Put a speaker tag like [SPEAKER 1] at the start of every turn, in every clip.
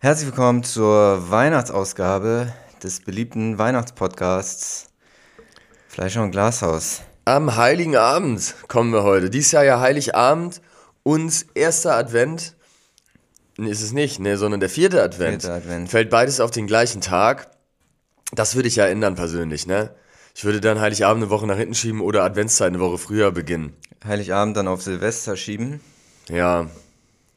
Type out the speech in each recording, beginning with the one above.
[SPEAKER 1] Herzlich willkommen zur Weihnachtsausgabe des beliebten Weihnachtspodcasts Fleischer und Glashaus.
[SPEAKER 2] Am Heiligen Abend kommen wir heute. Dies Jahr ja Heiligabend und erster Advent. Nee, ist es nicht, ne, sondern der vierte Advent.
[SPEAKER 1] Vierte Advent.
[SPEAKER 2] Fällt beides auf den gleichen Tag. Das würde ich ja ändern persönlich, ne? Ich würde dann Heiligabend eine Woche nach hinten schieben oder Adventszeit eine Woche früher beginnen.
[SPEAKER 1] Heiligabend dann auf Silvester schieben.
[SPEAKER 2] Ja,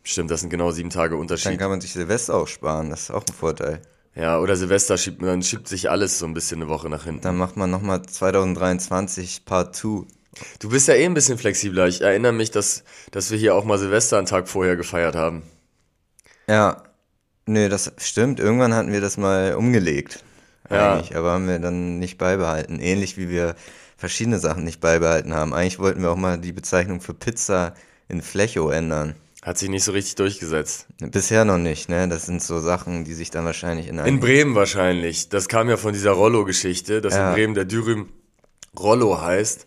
[SPEAKER 2] stimmt, das sind genau sieben Tage
[SPEAKER 1] Dann
[SPEAKER 2] Unterschied.
[SPEAKER 1] kann man sich Silvester auch sparen, das ist auch ein Vorteil.
[SPEAKER 2] Ja, oder Silvester schiebt, dann schiebt sich alles so ein bisschen eine Woche nach hinten.
[SPEAKER 1] Dann macht man nochmal 2023 Part 2.
[SPEAKER 2] Du bist ja eh ein bisschen flexibler. Ich erinnere mich, dass, dass wir hier auch mal Silvester einen Tag vorher gefeiert haben.
[SPEAKER 1] Ja, nee, das stimmt. Irgendwann hatten wir das mal umgelegt.
[SPEAKER 2] Ja.
[SPEAKER 1] Eigentlich, aber haben wir dann nicht beibehalten. Ähnlich wie wir verschiedene Sachen nicht beibehalten haben. Eigentlich wollten wir auch mal die Bezeichnung für Pizza in Flecho ändern.
[SPEAKER 2] Hat sich nicht so richtig durchgesetzt.
[SPEAKER 1] Bisher noch nicht, ne? Das sind so Sachen, die sich dann wahrscheinlich in
[SPEAKER 2] In
[SPEAKER 1] einem.
[SPEAKER 2] Bremen wahrscheinlich. Das kam ja von dieser Rollo-Geschichte, dass
[SPEAKER 1] Ja.
[SPEAKER 2] in Bremen der Dürüm Rollo heißt.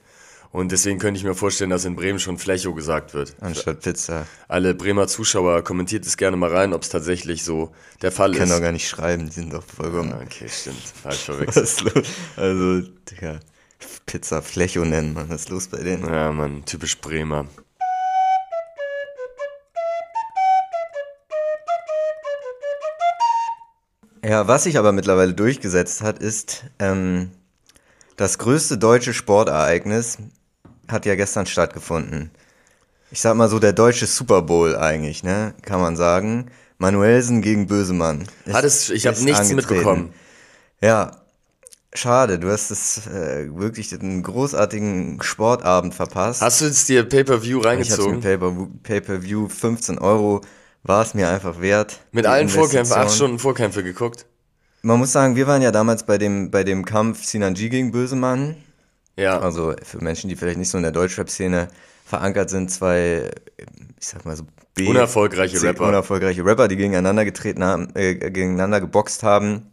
[SPEAKER 2] Und deswegen könnte ich mir vorstellen, dass in Bremen schon Flecho gesagt wird.
[SPEAKER 1] Anstatt Pizza.
[SPEAKER 2] Alle Bremer Zuschauer kommentiert es gerne mal rein, ob es tatsächlich so der Fall
[SPEAKER 1] Können
[SPEAKER 2] ist.
[SPEAKER 1] doch gar nicht schreiben, die sind doch vollkommen.
[SPEAKER 2] Ah, Okay, stimmt. Falsch verwechselt.
[SPEAKER 1] Was los? Also, Digga, Pizza Flecho nennen, man. Was ist los bei denen?
[SPEAKER 2] Ja, Mann, typisch Bremer.
[SPEAKER 1] Ja, was sich aber mittlerweile durchgesetzt hat, ist, ähm, das größte deutsche Sportereignis hat ja gestern stattgefunden. Ich sag mal so, der deutsche Super Bowl eigentlich, ne? Kann man sagen. Manuelsen gegen Bösemann. ist-
[SPEAKER 2] Hat es, ich habe nichts
[SPEAKER 1] angetreten.
[SPEAKER 2] mitbekommen.
[SPEAKER 1] Ja, schade. Du hast es äh, wirklich einen großartigen Sportabend verpasst.
[SPEAKER 2] Hast du jetzt dir Pay-Per-View
[SPEAKER 1] ich
[SPEAKER 2] reingezogen?
[SPEAKER 1] mit Pay-Per- Pay-Per-View 15 Euro war es mir einfach wert.
[SPEAKER 2] Mit allen Vorkämpfen, acht. Stunden Vorkämpfe geguckt?
[SPEAKER 1] Man muss sagen, wir waren ja damals bei dem, bei dem Kampf Sinanji gegen Bösemann.
[SPEAKER 2] Ja.
[SPEAKER 1] Also für Menschen, die vielleicht nicht so in der Deutschrap-Szene verankert sind, zwei, ich sag mal so, B
[SPEAKER 2] Unerfolgreiche
[SPEAKER 1] C-
[SPEAKER 2] Rapper.
[SPEAKER 1] unerfolgreiche Rapper, die gegeneinander getreten haben, äh, gegeneinander geboxt haben,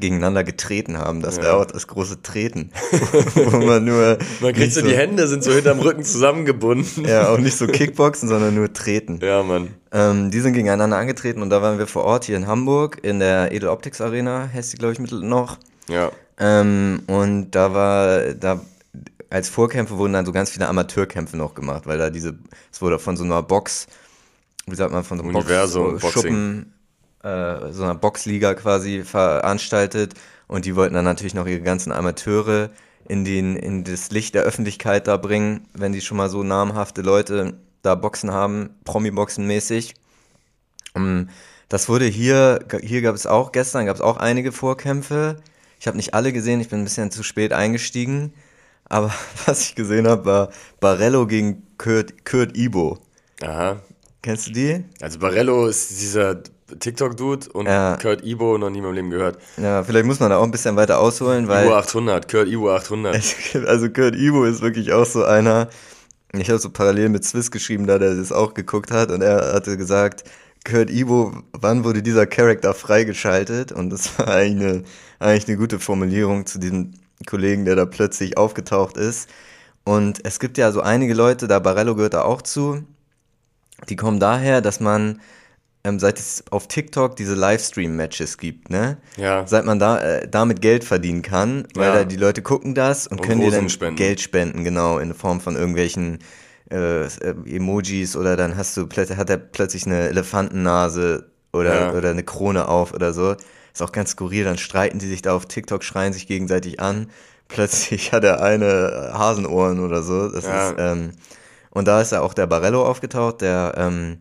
[SPEAKER 1] gegeneinander getreten haben. Das
[SPEAKER 2] Ja.
[SPEAKER 1] auch das große Treten. Wo man nur
[SPEAKER 2] Man kriegt so die Hände, sind so hinterm Rücken zusammengebunden.
[SPEAKER 1] Ja, auch nicht so Kickboxen, sondern nur treten.
[SPEAKER 2] Ja, Mann.
[SPEAKER 1] Ähm, die sind gegeneinander angetreten und da waren wir vor Ort hier in Hamburg in der Edel Optics Arena, heißt die glaube ich mittel noch.
[SPEAKER 2] Ja.
[SPEAKER 1] Ähm, und da war, da als Vorkämpfe wurden dann so ganz viele Amateurkämpfe noch gemacht, weil da diese, es wurde von so einer Box, wie sagt man, von so einem
[SPEAKER 2] Universum,
[SPEAKER 1] Box, so Schuppen, äh, so einer Boxliga quasi veranstaltet und die wollten dann natürlich noch ihre ganzen Amateure in den, in das Licht der Öffentlichkeit da bringen, wenn die schon mal so namhafte Leute da Boxen haben, Promi-Boxen mäßig. Ähm, Das wurde hier, hier gab es auch, gestern gab es auch einige Vorkämpfe. Ich habe nicht alle gesehen, ich bin ein bisschen zu spät eingestiegen. Aber was ich gesehen habe, war Barello gegen Kurt, Kurt Ibo.
[SPEAKER 2] Aha.
[SPEAKER 1] Kennst du die?
[SPEAKER 2] Also Barello ist dieser TikTok-Dude und
[SPEAKER 1] Ja.
[SPEAKER 2] Kurt Ibo noch nie in meinem Leben gehört.
[SPEAKER 1] Ja, vielleicht muss man da auch ein bisschen weiter ausholen, weil.
[SPEAKER 2] Ibo 800, Kurt Ibo 800.
[SPEAKER 1] Also Kurt Ibo ist wirklich auch so einer. Ich habe so parallel mit Swiss geschrieben, da der das auch geguckt hat und er hatte gesagt, Kurt Ibo, wann wurde dieser Charakter freigeschaltet? Und das war eigentlich eine, eigentlich eine gute Formulierung zu diesem Kollegen, der da plötzlich aufgetaucht ist. Und es gibt ja so einige Leute, da Barello gehört da auch zu, die kommen daher, dass man, ähm, seit es auf TikTok diese Livestream-Matches gibt, ne?
[SPEAKER 2] Ja.
[SPEAKER 1] Seit man da äh, damit Geld verdienen kann, weil
[SPEAKER 2] Ja.
[SPEAKER 1] da die Leute gucken das und,
[SPEAKER 2] Und
[SPEAKER 1] können dir
[SPEAKER 2] Rosen
[SPEAKER 1] dann
[SPEAKER 2] spenden.
[SPEAKER 1] Geld spenden, genau, in Form von irgendwelchen äh, äh, Emojis oder dann hast du plötzlich hat er plötzlich eine Elefantennase oder,
[SPEAKER 2] Ja.
[SPEAKER 1] oder eine Krone auf oder so. Ist auch ganz skurril, dann streiten die sich da auf TikTok, schreien sich gegenseitig an. Plötzlich hat er eine Hasenohren oder so. Das
[SPEAKER 2] Ja.
[SPEAKER 1] ist, ähm, und da ist ja auch der Barello aufgetaucht, der ähm,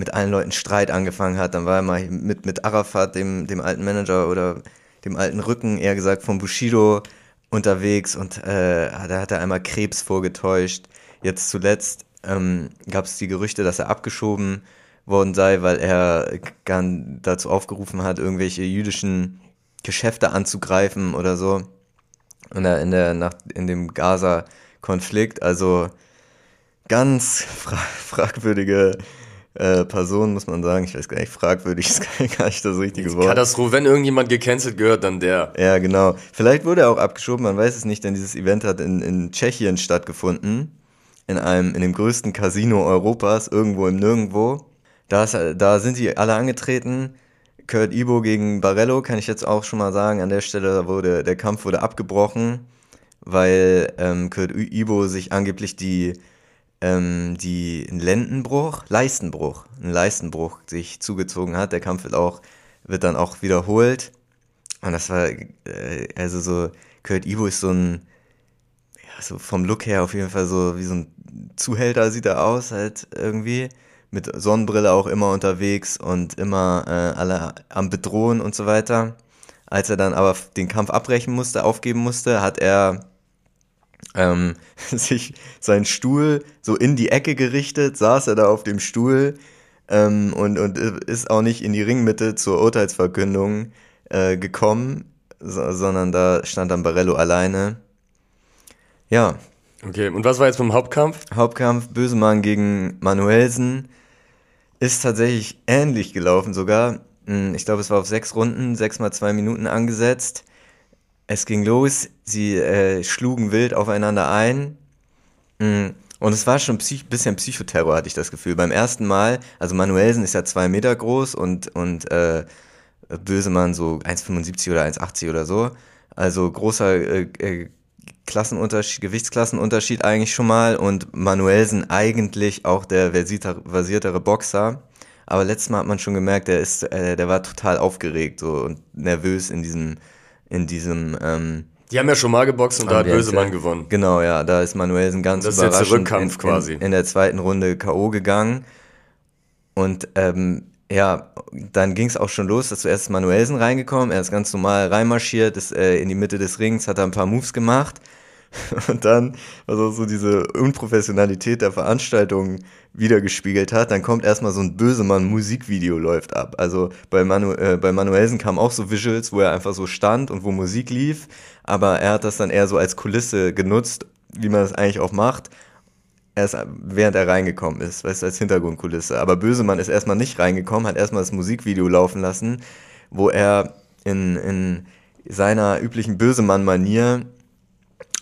[SPEAKER 1] mit allen Leuten Streit angefangen hat. Dann war er mal mit, mit Arafat, dem, dem alten Manager oder dem alten Rücken, eher gesagt, von Bushido unterwegs und äh, da hat er einmal Krebs vorgetäuscht. Jetzt zuletzt ähm, gab es die Gerüchte, dass er abgeschoben worden sei, weil er gern dazu aufgerufen hat, irgendwelche jüdischen Geschäfte anzugreifen oder so. In, der, in, der, nach, in dem Gaza-Konflikt. Also ganz fra fragwürdige äh, Person, muss man sagen. Ich weiß gar nicht, fragwürdig ist gar nicht das richtige Wort.
[SPEAKER 2] Katastrophe. Wenn irgendjemand gecancelt gehört, dann der.
[SPEAKER 1] Ja, genau. Vielleicht wurde er auch abgeschoben, man weiß es nicht, denn dieses Event hat in, in Tschechien stattgefunden. In einem, in dem größten Casino Europas, irgendwo im Nirgendwo. Da, ist, da sind die alle angetreten Kurt Ibo gegen Barello kann ich jetzt auch schon mal sagen. An der Stelle wurde der Kampf wurde abgebrochen, weil ähm, Kurt Ibo sich angeblich die ähm, die einen Lendenbruch, Leistenbruch, einen Leistenbruch sich zugezogen hat. Der Kampf wird auch wird dann auch wiederholt. Und das war äh, also so Kurt Ibo ist so ein ja, so vom Look her auf jeden Fall so wie so ein Zuhälter sieht er aus halt irgendwie mit Sonnenbrille auch immer unterwegs und immer äh, alle am Bedrohen und so weiter. Als er dann aber den Kampf abbrechen musste, aufgeben musste, hat er ähm, sich seinen Stuhl so in die Ecke gerichtet, saß er da auf dem Stuhl ähm, und, und ist auch nicht in die Ringmitte zur Urteilsverkündung äh, gekommen, so, sondern da stand dann Barello alleine. Ja.
[SPEAKER 2] Okay, und was war jetzt beim Hauptkampf?
[SPEAKER 1] Hauptkampf Bösemann gegen Manuelsen ist tatsächlich ähnlich gelaufen sogar. Hm, ich glaube, es war auf sechs Runden, sechs mal zwei Minuten angesetzt. Es ging los, sie äh, schlugen wild aufeinander ein. Hm, und es war schon ein bisschen Psychoterror, hatte ich das Gefühl. Beim ersten Mal, also Manuelsen ist ja zwei Meter groß und, und äh, Bösemann so 1,75 oder 1,80 oder so. Also großer äh, äh, Klassenunterschied, Gewichtsklassenunterschied eigentlich schon mal und Manuelsen eigentlich auch der versiertere Boxer. Aber letztes Mal hat man schon gemerkt, der ist, äh, der war total aufgeregt so und nervös in diesem, in diesem. Ähm,
[SPEAKER 2] die haben ja schon mal geboxt und da hat Bösemann gewonnen.
[SPEAKER 1] Genau, ja, da ist Manuelsen ganz
[SPEAKER 2] das
[SPEAKER 1] überraschend
[SPEAKER 2] ist jetzt der Rückkampf
[SPEAKER 1] in,
[SPEAKER 2] quasi.
[SPEAKER 1] In, in der zweiten Runde K.O. gegangen. Und ähm, ja, dann ging es auch schon los, dass zuerst Manuelsen reingekommen, er ist ganz normal reinmarschiert, ist äh, in die Mitte des Rings, hat da ein paar Moves gemacht und dann, was auch so diese Unprofessionalität der Veranstaltung wiedergespiegelt hat, dann kommt erstmal so ein Bösemann Musikvideo läuft ab. Also bei, Manu äh, bei Manuelsen kamen auch so Visuals, wo er einfach so stand und wo Musik lief, aber er hat das dann eher so als Kulisse genutzt, wie man das eigentlich auch macht. Erst während er reingekommen ist, weißt du, als Hintergrundkulisse. Aber Bösemann ist erstmal nicht reingekommen, hat erstmal das Musikvideo laufen lassen, wo er in, in seiner üblichen Bösemann-Manier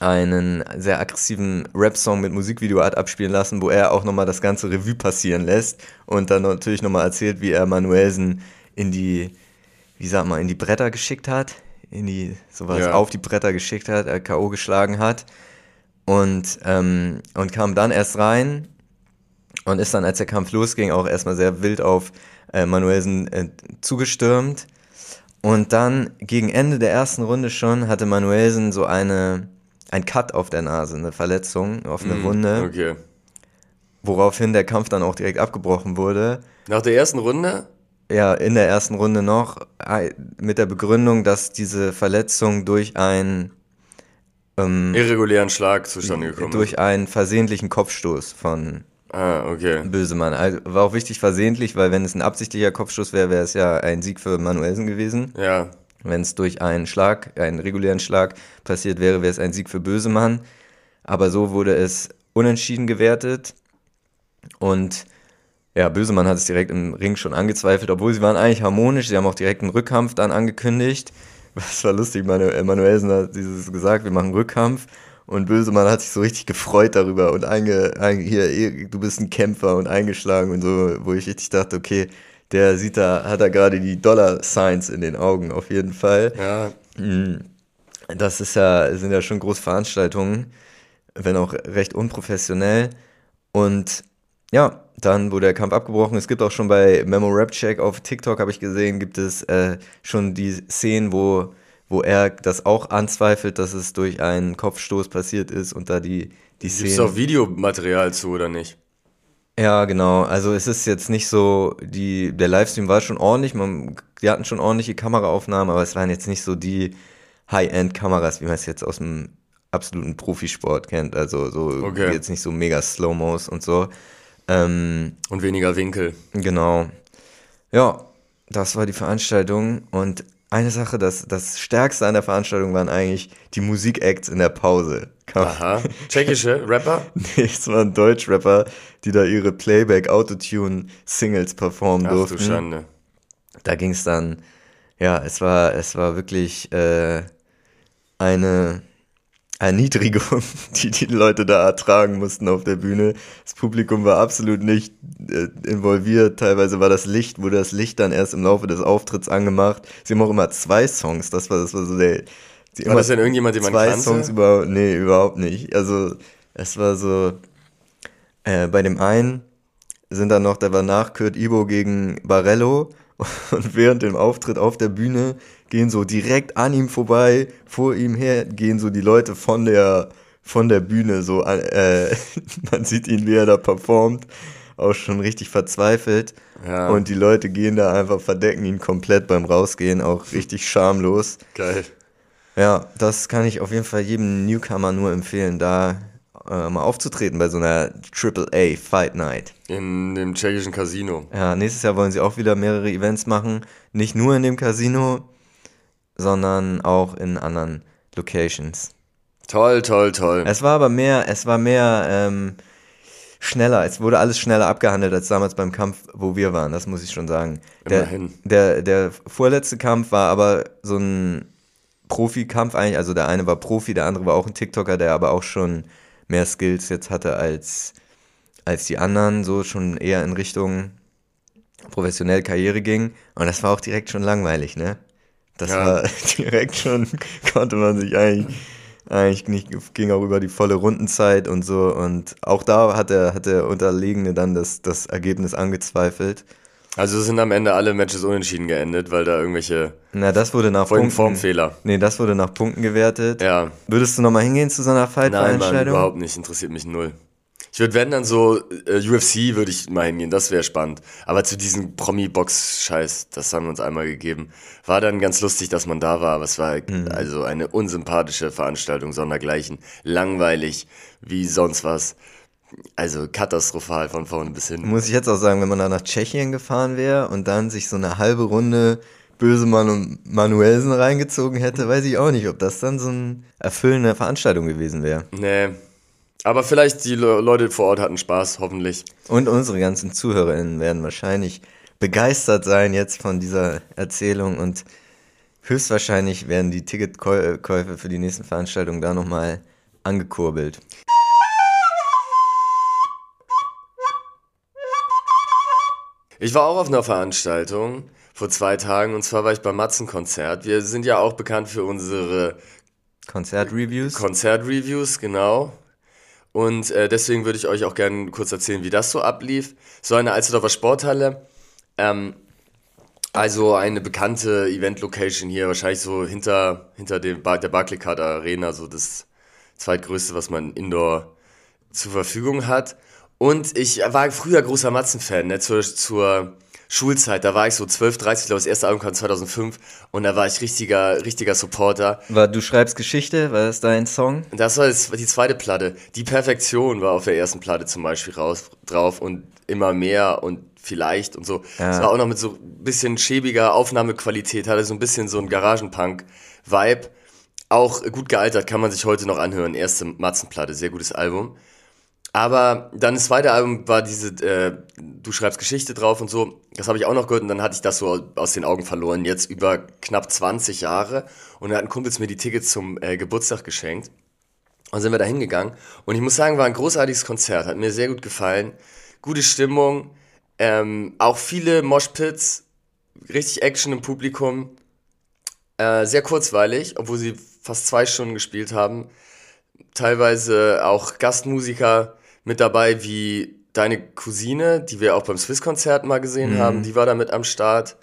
[SPEAKER 1] einen sehr aggressiven Rap-Song mit Musikvideoart abspielen lassen, wo er auch nochmal das ganze Revue passieren lässt und dann natürlich nochmal erzählt, wie er Manuelsen in die, wie sag mal, in die Bretter geschickt hat, in die, sowas ja. auf die Bretter geschickt hat, er K.O. geschlagen hat und, ähm, und kam dann erst rein und ist dann, als der Kampf losging, auch erstmal sehr wild auf äh, Manuelsen äh, zugestürmt. Und dann gegen Ende der ersten Runde schon hatte Manuelsen so eine ein Cut auf der Nase, eine Verletzung, auf eine mm, Wunde.
[SPEAKER 2] Okay.
[SPEAKER 1] Woraufhin der Kampf dann auch direkt abgebrochen wurde.
[SPEAKER 2] Nach der ersten Runde?
[SPEAKER 1] Ja, in der ersten Runde noch, mit der Begründung, dass diese Verletzung durch einen
[SPEAKER 2] ähm, irregulären Schlag zustande gekommen
[SPEAKER 1] Durch ist. einen versehentlichen Kopfstoß von
[SPEAKER 2] ah, okay.
[SPEAKER 1] Bösemann. Also war auch wichtig versehentlich, weil wenn es ein absichtlicher Kopfstoß wäre, wäre es ja ein Sieg für Manuelsen gewesen.
[SPEAKER 2] Ja.
[SPEAKER 1] Wenn es durch einen Schlag, einen regulären Schlag passiert wäre, wäre es ein Sieg für Bösemann. Aber so wurde es unentschieden gewertet. Und ja, Bösemann hat es direkt im Ring schon angezweifelt, obwohl sie waren eigentlich harmonisch. Sie haben auch direkt einen Rückkampf dann angekündigt. Das war lustig, Manu Manuelsen hat dieses gesagt, wir machen Rückkampf. Und Bösemann hat sich so richtig gefreut darüber und einge, einge, hier, du bist ein Kämpfer und eingeschlagen und so, wo ich richtig dachte, okay, der sieht da, hat da gerade die Dollar-Signs in den Augen, auf jeden Fall.
[SPEAKER 2] Ja.
[SPEAKER 1] Mm. Das ist ja, sind ja schon große Veranstaltungen, wenn auch recht unprofessionell. Und ja, dann wurde der Kampf abgebrochen. Es gibt auch schon bei Memo Rap Check auf TikTok, habe ich gesehen, gibt es äh, schon die Szenen, wo, wo er das auch anzweifelt, dass es durch einen Kopfstoß passiert ist und da die, die Szenen. Gibt es
[SPEAKER 2] auch Videomaterial zu, oder nicht?
[SPEAKER 1] Ja, genau. Also es ist jetzt nicht so, die, der Livestream war schon ordentlich, man, die hatten schon ordentliche Kameraaufnahmen, aber es waren jetzt nicht so die High-End-Kameras, wie man es jetzt aus dem absoluten Profisport kennt. Also so okay. jetzt nicht so mega Slow-Mos und so. Ähm,
[SPEAKER 2] und weniger Winkel.
[SPEAKER 1] Genau. Ja, das war die Veranstaltung und eine Sache, das, das Stärkste an der Veranstaltung waren eigentlich die Musikacts in der Pause.
[SPEAKER 2] Aha. Tschechische Rapper?
[SPEAKER 1] nee, es waren Deutsch-Rapper, die da ihre Playback-Autotune-Singles performen Ach, durften.
[SPEAKER 2] Du Schande.
[SPEAKER 1] Da ging es dann, ja, es war, es war wirklich äh, eine, Erniedrigung, die die Leute da ertragen mussten auf der Bühne. Das Publikum war absolut nicht äh, involviert. Teilweise war das Licht, wurde das Licht dann erst im Laufe des Auftritts angemacht. Sie haben auch immer zwei Songs. Das war, das war so der.
[SPEAKER 2] War das denn irgendjemand, den man
[SPEAKER 1] zwei
[SPEAKER 2] kannte?
[SPEAKER 1] Songs über, nee, überhaupt nicht. Also es war so. Äh, bei dem einen sind dann noch, der war nach Kurt Ibo gegen Barello und während dem Auftritt auf der Bühne gehen so direkt an ihm vorbei, vor ihm her gehen so die Leute von der von der Bühne so äh, man sieht ihn wie er da performt, auch schon richtig verzweifelt
[SPEAKER 2] Ja.
[SPEAKER 1] und die Leute gehen da einfach verdecken ihn komplett beim rausgehen, auch richtig schamlos.
[SPEAKER 2] Geil.
[SPEAKER 1] Ja, das kann ich auf jeden Fall jedem Newcomer nur empfehlen, da äh, mal aufzutreten bei so einer AAA Fight Night.
[SPEAKER 2] In dem tschechischen Casino.
[SPEAKER 1] Ja, nächstes Jahr wollen sie auch wieder mehrere Events machen. Nicht nur in dem Casino, sondern auch in anderen Locations.
[SPEAKER 2] Toll, toll, toll.
[SPEAKER 1] Es war aber mehr, es war mehr ähm, schneller. Es wurde alles schneller abgehandelt als damals beim Kampf, wo wir waren. Das muss ich schon sagen. Der,
[SPEAKER 2] Immerhin.
[SPEAKER 1] der, der vorletzte Kampf war aber so ein Profi-Kampf eigentlich. Also der eine war Profi, der andere war auch ein TikToker, der aber auch schon mehr Skills jetzt hatte als, als die anderen. So schon eher in Richtung professionell Karriere ging. Und das war auch direkt schon langweilig, ne? Das
[SPEAKER 2] Ja.
[SPEAKER 1] war direkt schon, konnte man sich eigentlich, eigentlich nicht, ging auch über die volle Rundenzeit und so. Und auch da hat der, hat der Unterlegene dann das, das Ergebnis angezweifelt.
[SPEAKER 2] Also sind am Ende alle Matches unentschieden geendet, weil da irgendwelche
[SPEAKER 1] Na, das wurde nach Punkten.
[SPEAKER 2] Formfehler.
[SPEAKER 1] Nee, das wurde nach Punkten gewertet.
[SPEAKER 2] Ja.
[SPEAKER 1] Würdest du nochmal hingehen zu so einer
[SPEAKER 2] Nein, Mann,
[SPEAKER 1] Fight-Veranstaltung?
[SPEAKER 2] überhaupt nicht. Interessiert mich null. Ich würde, wenn dann so äh, UFC würde ich mal hingehen, das wäre spannend. Aber zu diesem Promi-Box-Scheiß, das haben wir uns einmal gegeben. War dann ganz lustig, dass man da war, aber es war
[SPEAKER 1] Mhm.
[SPEAKER 2] also eine unsympathische Veranstaltung, sondergleichen. Langweilig, wie sonst was. Also katastrophal von vorne bis hin.
[SPEAKER 1] Muss ich jetzt auch sagen, wenn man da nach Tschechien gefahren wäre und dann sich so eine halbe Runde Bösemann und Manuelsen reingezogen hätte, weiß ich auch nicht, ob das dann so eine erfüllende Veranstaltung gewesen wäre.
[SPEAKER 2] Nee. Aber vielleicht die Le Leute vor Ort hatten Spaß, hoffentlich.
[SPEAKER 1] Und unsere ganzen ZuhörerInnen werden wahrscheinlich begeistert sein jetzt von dieser Erzählung und höchstwahrscheinlich werden die Ticketkäufe für die nächsten Veranstaltungen da nochmal angekurbelt.
[SPEAKER 2] Ich war auch auf einer Veranstaltung vor zwei Tagen und zwar war ich beim Matzen-Konzert. Wir sind ja auch bekannt für unsere
[SPEAKER 1] Konzertreviews.
[SPEAKER 2] Konzertreviews, genau. Und äh, deswegen würde ich euch auch gerne kurz erzählen, wie das so ablief. So eine Alsterdorfer Sporthalle. Ähm, also eine bekannte Event-Location hier, wahrscheinlich so hinter, hinter dem Bar der Barclaycard Arena, so das zweitgrößte, was man indoor zur Verfügung hat. Und ich war früher großer Matzen-Fan, ne, zur, zur Schulzeit. Da war ich so 12, 13, ich glaube, das erste Album kam 2005 und da war ich richtiger, richtiger Supporter.
[SPEAKER 1] War, du schreibst Geschichte, war das dein Song?
[SPEAKER 2] Das war die zweite Platte. Die Perfektion war auf der ersten Platte zum Beispiel raus, drauf und immer mehr und vielleicht und so.
[SPEAKER 1] Ja.
[SPEAKER 2] Es war auch noch mit so ein bisschen schäbiger Aufnahmequalität, hatte so ein bisschen so ein Garagenpunk-Vibe. Auch gut gealtert, kann man sich heute noch anhören. Erste Matzenplatte, sehr gutes Album. Aber dann das zweite Album war diese, äh, du schreibst Geschichte drauf und so. Das habe ich auch noch gehört und dann hatte ich das so aus den Augen verloren. Jetzt über knapp 20 Jahre. Und dann hatten Kumpels mir die Tickets zum äh, Geburtstag geschenkt. Und sind wir da hingegangen. Und ich muss sagen, war ein großartiges Konzert. Hat mir sehr gut gefallen. Gute Stimmung. Ähm, auch viele Moshpits. Richtig Action im Publikum. Äh, sehr kurzweilig, obwohl sie fast zwei Stunden gespielt haben. Teilweise auch Gastmusiker mit dabei, wie deine Cousine, die wir auch beim Swiss-Konzert mal gesehen haben. Die war da mit am Start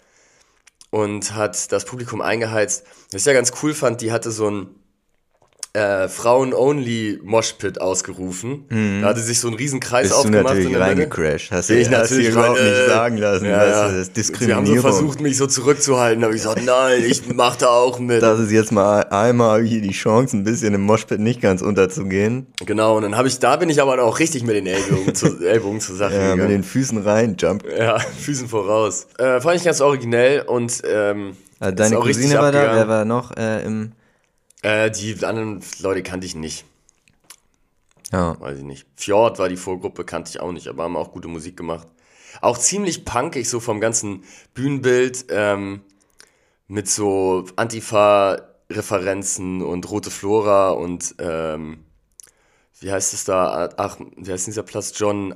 [SPEAKER 2] und hat das Publikum eingeheizt. Was ich ja ganz cool fand, die hatte so ein äh, Frauen-Only-Moshpit ausgerufen. Da hatte sich so ein Riesenkreis
[SPEAKER 1] Bist du
[SPEAKER 2] aufgemacht.
[SPEAKER 1] natürlich
[SPEAKER 2] in der Mitte.
[SPEAKER 1] reingecrashed. Hast du
[SPEAKER 2] Ich natürlich
[SPEAKER 1] überhaupt
[SPEAKER 2] weil,
[SPEAKER 1] nicht
[SPEAKER 2] äh,
[SPEAKER 1] sagen lassen.
[SPEAKER 2] Ja,
[SPEAKER 1] das,
[SPEAKER 2] ja.
[SPEAKER 1] ist
[SPEAKER 2] Sie haben so
[SPEAKER 1] Diskriminierung.
[SPEAKER 2] versucht, mich so zurückzuhalten. Da habe ich gesagt, nein, ich mach da auch mit.
[SPEAKER 1] Das ist jetzt mal einmal hier die Chance, ein bisschen im Moshpit nicht ganz unterzugehen.
[SPEAKER 2] Genau, und dann habe ich, da bin ich aber auch richtig mit den Ellbogen, zu, Ellbogen zur Sache
[SPEAKER 1] Ja, mit
[SPEAKER 2] gegangen.
[SPEAKER 1] den Füßen rein, Jump.
[SPEAKER 2] Ja, Füßen voraus. Äh, fand ich ganz originell und ähm,
[SPEAKER 1] Äh,
[SPEAKER 2] ist
[SPEAKER 1] Deine Cousine war da, wer war noch äh, im...
[SPEAKER 2] Äh, die anderen Leute kannte ich nicht.
[SPEAKER 1] Ja.
[SPEAKER 2] Weiß ich nicht. Fjord war die Vorgruppe, kannte ich auch nicht, aber haben auch gute Musik gemacht. Auch ziemlich punkig, so vom ganzen Bühnenbild, ähm, mit so Antifa, Referenzen und Rote Flora und ähm, wie heißt es da? Ach, wie heißt dieser Platz? John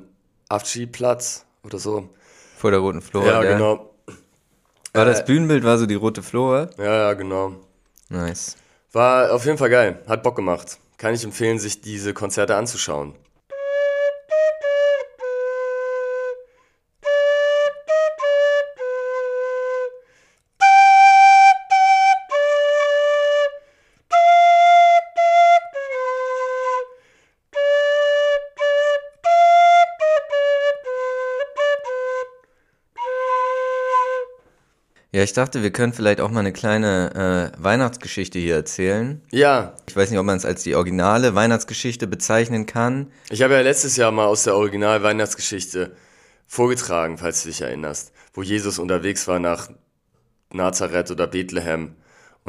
[SPEAKER 2] Afschi Platz oder so.
[SPEAKER 1] Vor der Roten Flora.
[SPEAKER 2] Ja,
[SPEAKER 1] der-
[SPEAKER 2] genau.
[SPEAKER 1] War
[SPEAKER 2] Äh,
[SPEAKER 1] das Bühnenbild, war so die rote Flora?
[SPEAKER 2] Ja, ja, genau.
[SPEAKER 1] Nice.
[SPEAKER 2] War auf jeden Fall geil. Hat Bock gemacht. Kann ich empfehlen, sich diese Konzerte anzuschauen.
[SPEAKER 1] Ja, ich dachte, wir können vielleicht auch mal eine kleine äh, Weihnachtsgeschichte hier erzählen.
[SPEAKER 2] Ja,
[SPEAKER 1] Ich weiß nicht, ob man es als die originale Weihnachtsgeschichte bezeichnen kann.
[SPEAKER 2] ich habe ja letztes Jahr mal aus der Original-Weihnachtsgeschichte vorgetragen, falls du dich erinnerst, wo Jesus unterwegs war nach Nazareth oder Bethlehem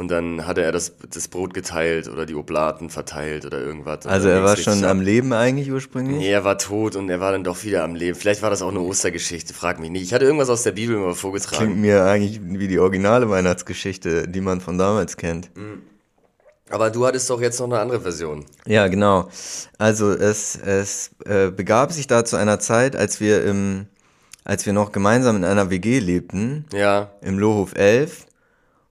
[SPEAKER 2] und dann hatte er das, das Brot geteilt oder die Oblaten verteilt oder irgendwas.
[SPEAKER 1] Also er war schon am. Leben eigentlich ursprünglich.
[SPEAKER 2] Nee, er war tot und er war dann doch wieder am Leben. Vielleicht war das auch eine Ostergeschichte, frag mich nicht. Ich hatte irgendwas aus der Bibel mal vorgetragen.
[SPEAKER 1] Klingt mir eigentlich wie die originale Weihnachtsgeschichte, die man von damals kennt.
[SPEAKER 2] Aber du hattest doch jetzt noch eine andere Version.
[SPEAKER 1] Ja, genau. Also es, es äh, begab sich da zu einer Zeit, als wir im, als wir noch gemeinsam in einer WG lebten,
[SPEAKER 2] Ja,
[SPEAKER 1] im Lohof 11.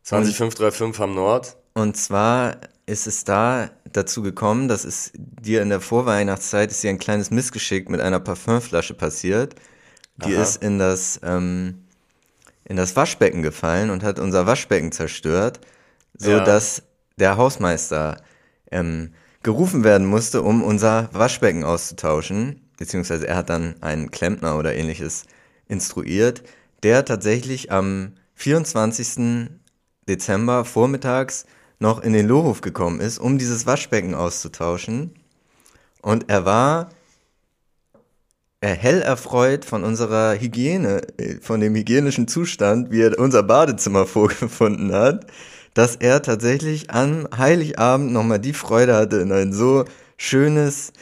[SPEAKER 2] 20535 am Nord.
[SPEAKER 1] Und zwar ist es da dazu gekommen, dass es dir in der Vorweihnachtszeit ist dir ein kleines Missgeschick mit einer Parfümflasche passiert. Die
[SPEAKER 2] Aha.
[SPEAKER 1] ist in das, ähm, in das Waschbecken gefallen und hat unser Waschbecken zerstört, so
[SPEAKER 2] Ja.
[SPEAKER 1] dass der Hausmeister ähm, gerufen werden musste, um unser Waschbecken auszutauschen. Beziehungsweise er hat dann einen Klempner oder ähnliches instruiert, der tatsächlich am 24. Dezember vormittags noch in den Lohhof gekommen ist, um dieses Waschbecken auszutauschen. Und er war äh, hell erfreut von unserer Hygiene, äh, von dem hygienischen Zustand, wie er unser Badezimmer vorgefunden hat, dass er tatsächlich am Heiligabend nochmal die Freude hatte, in ein so schönes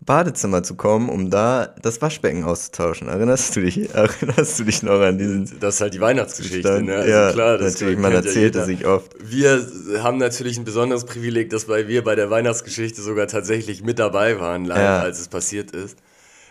[SPEAKER 1] Badezimmer zu kommen, um da das Waschbecken auszutauschen. Erinnerst du dich, erinnerst du dich noch an diesen
[SPEAKER 2] Das ist halt die Weihnachtsgeschichte, ne? Also
[SPEAKER 1] ja,
[SPEAKER 2] klar, das
[SPEAKER 1] natürlich, man
[SPEAKER 2] ja
[SPEAKER 1] erzählte
[SPEAKER 2] jeder.
[SPEAKER 1] sich oft.
[SPEAKER 2] Wir haben natürlich ein besonderes Privileg, dass bei wir bei der Weihnachtsgeschichte sogar tatsächlich mit dabei waren, live,
[SPEAKER 1] Ja.
[SPEAKER 2] als es passiert ist.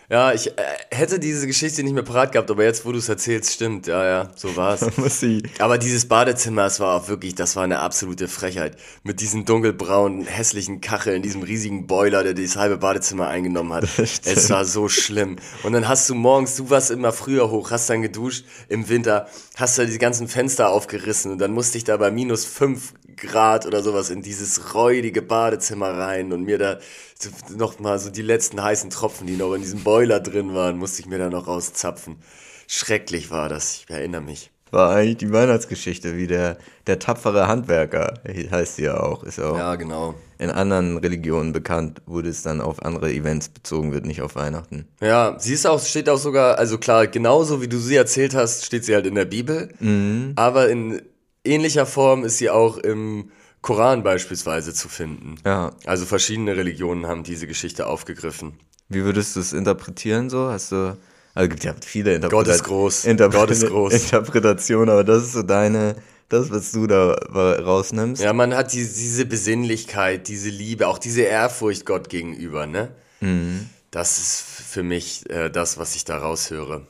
[SPEAKER 2] Ja, ich äh, hätte diese Geschichte nicht mehr parat gehabt, aber jetzt, wo du es erzählst, stimmt. Ja, ja, so war's. Aber dieses Badezimmer, es war auch wirklich, das war eine absolute Frechheit. Mit diesen dunkelbraunen, hässlichen Kacheln, diesem riesigen Boiler, der das halbe Badezimmer eingenommen hat. Es war so schlimm. Und dann hast du morgens, du warst immer früher hoch, hast dann geduscht im Winter, hast da die ganzen Fenster aufgerissen und dann musste ich da bei minus fünf Grad oder sowas in dieses räudige Badezimmer rein und mir da so noch mal so die letzten heißen Tropfen, die noch in diesem Boiler drin waren, musste ich mir da noch rauszapfen. Schrecklich war das, ich erinnere mich.
[SPEAKER 1] war eigentlich die Weihnachtsgeschichte, wie der, der tapfere Handwerker, heißt sie ja auch, ist ja auch
[SPEAKER 2] Ja, genau.
[SPEAKER 1] in anderen Religionen bekannt, wo das dann auf andere Events bezogen wird, nicht auf Weihnachten.
[SPEAKER 2] Ja, sie ist auch, steht auch sogar, also klar, genauso wie du sie erzählt hast, steht sie halt in der Bibel. Aber in ähnlicher Form ist sie auch im Koran beispielsweise zu finden.
[SPEAKER 1] Ja,
[SPEAKER 2] Also verschiedene Religionen haben diese Geschichte aufgegriffen.
[SPEAKER 1] wie würdest du es interpretieren so? Hast du, also es gibt ja viele Interpretationen.
[SPEAKER 2] Gott ist groß. Gott ist groß.
[SPEAKER 1] Interpretationen, aber das ist so deine, das, was du da rausnimmst.
[SPEAKER 2] Ja, man hat die, diese Besinnlichkeit, diese Liebe, auch diese Ehrfurcht Gott gegenüber, ne? Das ist für mich äh, das, was ich da raushöre.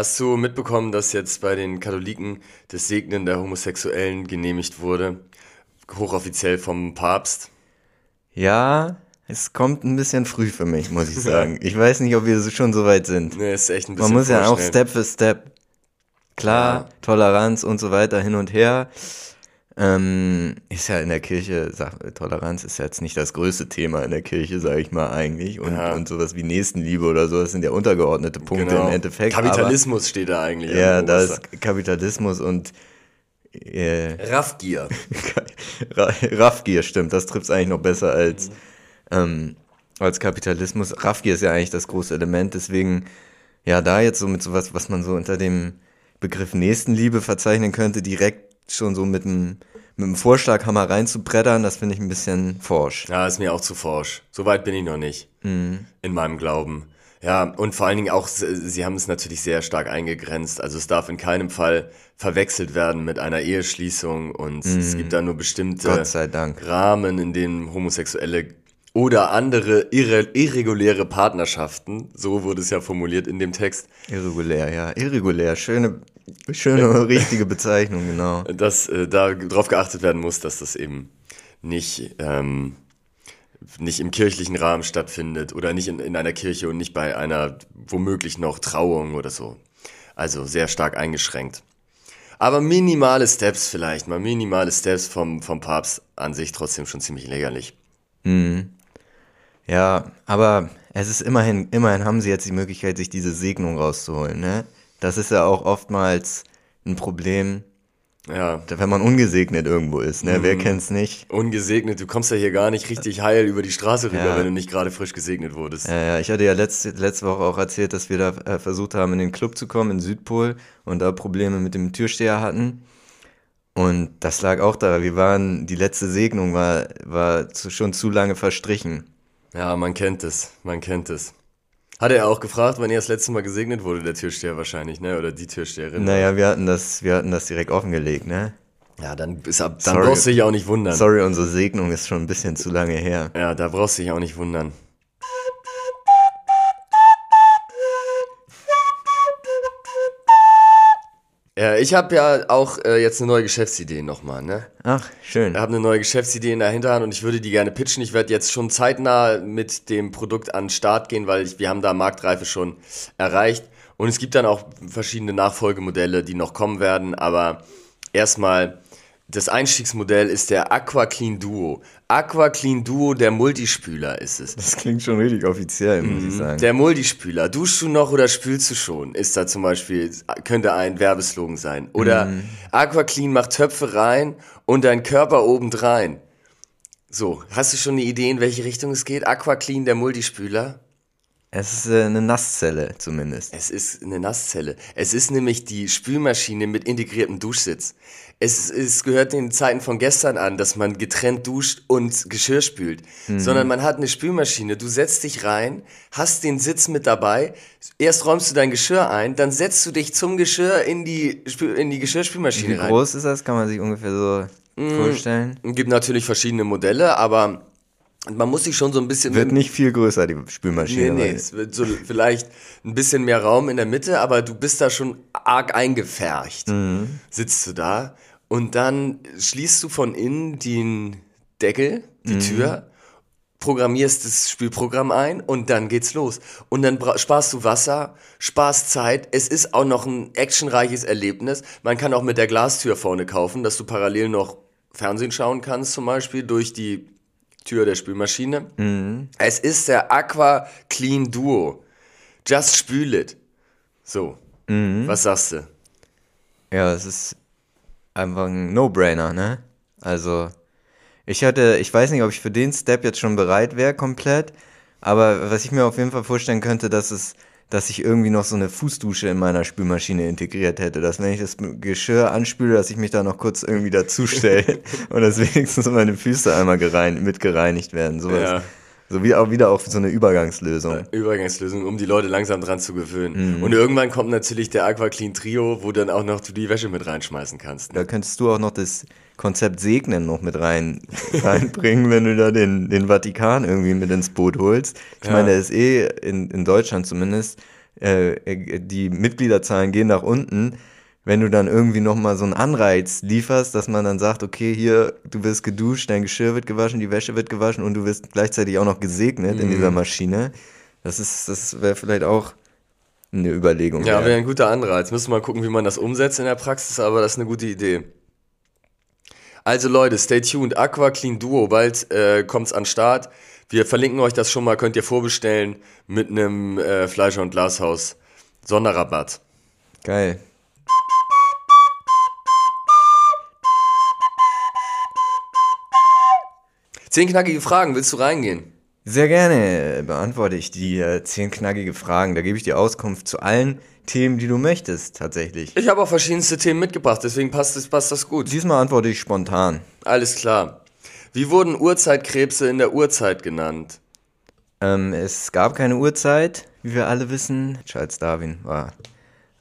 [SPEAKER 2] Hast du mitbekommen, dass jetzt bei den Katholiken das Segnen der Homosexuellen genehmigt wurde? Hochoffiziell vom Papst?
[SPEAKER 1] Ja, es kommt ein bisschen früh für mich, muss ich sagen. Ich weiß nicht, ob wir schon so weit sind.
[SPEAKER 2] Ne, ist echt ein bisschen
[SPEAKER 1] Man muss ja auch. Step für Step. Klar,
[SPEAKER 2] Ja.
[SPEAKER 1] Toleranz und so weiter hin und her. Ähm, ist ja in der Kirche, sag, Toleranz ist ja jetzt nicht das größte Thema in der Kirche, sage ich mal eigentlich. Und,
[SPEAKER 2] Ja.
[SPEAKER 1] und sowas wie Nächstenliebe oder so, das sind ja untergeordnete Punkte
[SPEAKER 2] Genau.
[SPEAKER 1] im Endeffekt.
[SPEAKER 2] Kapitalismus steht da eigentlich.
[SPEAKER 1] Aber, ja, da ist Kapitalismus und äh,
[SPEAKER 2] Raffgier.
[SPEAKER 1] Ra- Raffgier, stimmt, das trifft es eigentlich noch besser als, ähm, als Kapitalismus. Raffgier ist ja eigentlich das große Element, deswegen, ja, da jetzt so mit sowas, was man so unter dem Begriff Nächstenliebe verzeichnen könnte, direkt schon so mit einem mit dem Vorschlaghammer reinzubrettern, das finde ich ein bisschen forsch.
[SPEAKER 2] Ja, ist mir auch zu forsch. So weit bin ich noch nicht.
[SPEAKER 1] Mhm.
[SPEAKER 2] In meinem Glauben. Ja, und vor allen Dingen auch, sie haben es natürlich sehr stark eingegrenzt. Also es darf in keinem Fall verwechselt werden mit einer Eheschließung und es gibt da nur bestimmte. Rahmen, in denen Homosexuelle oder andere irre, irreguläre Partnerschaften, so wurde es ja formuliert in dem Text,
[SPEAKER 1] Irregulär, ja. Irregulär. Schöne, schöne, richtige Bezeichnung, genau.
[SPEAKER 2] dass äh, da darauf geachtet werden muss, dass das eben nicht, ähm, nicht im kirchlichen Rahmen stattfindet oder nicht in, in einer Kirche und nicht bei einer womöglich noch Trauung oder so. Also sehr stark eingeschränkt. Aber minimale Steps vielleicht, mal minimale Steps vom, vom Papst an sich trotzdem schon ziemlich lächerlich.
[SPEAKER 1] Ja, aber es ist immerhin, immerhin haben sie jetzt die Möglichkeit, sich diese Segnung rauszuholen, ne? Das ist ja auch oftmals ein Problem,
[SPEAKER 2] Ja,
[SPEAKER 1] wenn man ungesegnet irgendwo ist, ne? Wer kennt's nicht?
[SPEAKER 2] ungesegnet, du kommst ja hier gar nicht richtig heil über die Straße rüber,
[SPEAKER 1] Ja.
[SPEAKER 2] wenn du nicht gerade frisch gesegnet wurdest.
[SPEAKER 1] Ja, ja, ich hatte ja letzte, letzte Woche auch erzählt, dass wir da äh, versucht haben, in den Club zu kommen, in Südpol, und da Probleme mit dem Türsteher hatten. Und das lag auch da. Wir waren, die letzte Segnung war, war zu, schon zu lange verstrichen.
[SPEAKER 2] Ja, man kennt es, man kennt es. Hat er auch gefragt, wann er das letzte Mal gesegnet wurde, der Türsteher wahrscheinlich, ne? Oder die Türsteherin.
[SPEAKER 1] Naja, wir hatten das, wir hatten das direkt offengelegt, ne?
[SPEAKER 2] Ja, dann, ist ab, dann
[SPEAKER 1] Sorry.
[SPEAKER 2] brauchst du dich auch nicht wundern.
[SPEAKER 1] Sorry, unsere Segnung ist schon ein bisschen zu lange her.
[SPEAKER 2] Ja, da brauchst du dich auch nicht wundern. Ja, ich habe ja auch äh, jetzt eine neue Geschäftsidee nochmal, ne?
[SPEAKER 1] Ach, schön.
[SPEAKER 2] Ich habe eine neue Geschäftsidee in der Hinterhand und ich würde die gerne pitchen. Ich werde jetzt schon zeitnah mit dem Produkt an den Start gehen, weil ich, wir haben da Marktreife schon erreicht. Und es gibt dann auch verschiedene Nachfolgemodelle, die noch kommen werden. Aber erstmal, das Einstiegsmodell ist der Aqua Clean Duo. Aqua Clean Duo, der Multispüler ist es.
[SPEAKER 1] Das klingt schon richtig offiziell, muss ich sagen.
[SPEAKER 2] Der Multispüler. Duschst du noch oder spülst du schon? Ist da zum Beispiel, könnte ein Werbeslogan sein. Oder Aqua Clean macht Töpfe rein und dein Körper obendrein. So, hast du schon eine Idee, in welche Richtung es geht? Aqua Clean, der Multispüler?
[SPEAKER 1] Es ist äh, eine Nasszelle zumindest.
[SPEAKER 2] Es ist eine Nasszelle. Es ist nämlich die Spülmaschine mit integriertem Duschsitz. Es, es gehört den Zeiten von gestern an, dass man getrennt duscht und Geschirr spült. Sondern man hat eine Spülmaschine. Du setzt dich rein, hast den Sitz mit dabei. Erst räumst du dein Geschirr ein, dann setzt du dich zum Geschirr in die, Spül in die
[SPEAKER 1] Wie
[SPEAKER 2] Geschirrspülmaschine rein.
[SPEAKER 1] groß ist das? Kann man sich ungefähr so vorstellen?
[SPEAKER 2] Es gibt natürlich verschiedene Modelle, aber man muss sich schon so ein bisschen...
[SPEAKER 1] Wird nicht viel größer, die Spülmaschine.
[SPEAKER 2] Nee, nee, es wird so vielleicht ein bisschen mehr Raum in der Mitte, aber du bist da schon arg eingefärcht. Sitzt du da und dann schließt du von innen den Deckel, die Tür, programmierst das Spielprogramm ein und dann geht's los. Und dann sparst du Wasser, sparst Zeit. Es ist auch noch ein actionreiches Erlebnis. Man kann auch mit der Glastür vorne kaufen, dass du parallel noch Fernsehen schauen kannst, zum Beispiel durch die Tür der Spülmaschine. Es ist der Aqua Clean Duo. Just spül it. So. Was sagst du?
[SPEAKER 1] Ja, es ist einfach ein No-Brainer, ne? Also, ich hatte, ich weiß nicht, ob ich für den Step jetzt schon bereit wäre, komplett, aber was ich mir auf jeden Fall vorstellen könnte, dass es, dass ich irgendwie noch so eine Fußdusche in meiner Spülmaschine integriert hätte, dass wenn ich das Geschirr anspüle, dass ich mich da noch kurz irgendwie dazustelle und dass wenigstens meine Füße einmal gereinigt werden, sowas.
[SPEAKER 2] Ja.
[SPEAKER 1] So wie auch wieder auch so eine Übergangslösung.
[SPEAKER 2] Übergangslösung, um die Leute langsam dran zu gewöhnen. Und irgendwann kommt natürlich der Aqua Clean Trio, wo dann auch noch du die Wäsche mit reinschmeißen kannst.
[SPEAKER 1] Da könntest du auch noch das Konzept Segnen noch mit rein, reinbringen, wenn du da den, den Vatikan irgendwie mit ins Boot holst. Ich
[SPEAKER 2] Ja.
[SPEAKER 1] meine, der ist eh in, in Deutschland zumindest, äh, die Mitgliederzahlen gehen nach unten. Wenn du dann irgendwie nochmal so einen Anreiz lieferst, dass man dann sagt, okay, hier, du wirst geduscht, dein Geschirr wird gewaschen, die Wäsche wird gewaschen und du wirst gleichzeitig auch noch gesegnet in
[SPEAKER 2] Mhm.
[SPEAKER 1] dieser Maschine. Das ist, das wäre vielleicht auch eine Überlegung.
[SPEAKER 2] Ja, wäre ein guter Anreiz. Müssen wir mal gucken, wie man das umsetzt in der Praxis, aber das ist eine gute Idee. Also Leute, stay tuned. Aqua Clean Duo, bald äh, kommt's an Start. Wir verlinken euch das schon mal, könnt ihr vorbestellen mit einem äh, Fleischer- und Glashaus Sonderrabatt.
[SPEAKER 1] Geil.
[SPEAKER 2] Zehn knackige Fragen, willst du reingehen?
[SPEAKER 1] Sehr gerne beantworte ich die äh, zehn knackige Fragen. Da gebe ich dir Auskunft zu allen Themen, die du möchtest, tatsächlich.
[SPEAKER 2] Ich habe auch verschiedenste Themen mitgebracht, deswegen passt das, passt das gut.
[SPEAKER 1] Diesmal antworte ich spontan.
[SPEAKER 2] Alles klar. Wie wurden Urzeitkrebse in der Urzeit genannt?
[SPEAKER 1] Ähm, es gab keine Uhrzeit. wie wir alle wissen, Charles Darwin war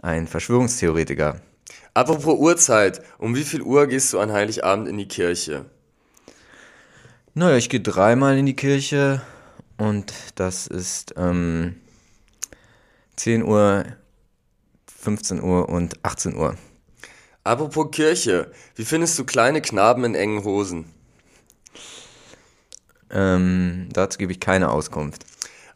[SPEAKER 1] ein Verschwörungstheoretiker.
[SPEAKER 2] Apropos Uhrzeit, um wie viel Uhr gehst du an Heiligabend in die Kirche?
[SPEAKER 1] Naja, ich gehe dreimal in die Kirche und das ist ähm, 10 Uhr, 15 Uhr und 18 Uhr.
[SPEAKER 2] Apropos Kirche, wie findest du kleine Knaben in engen Hosen?
[SPEAKER 1] Ähm, dazu gebe ich keine Auskunft.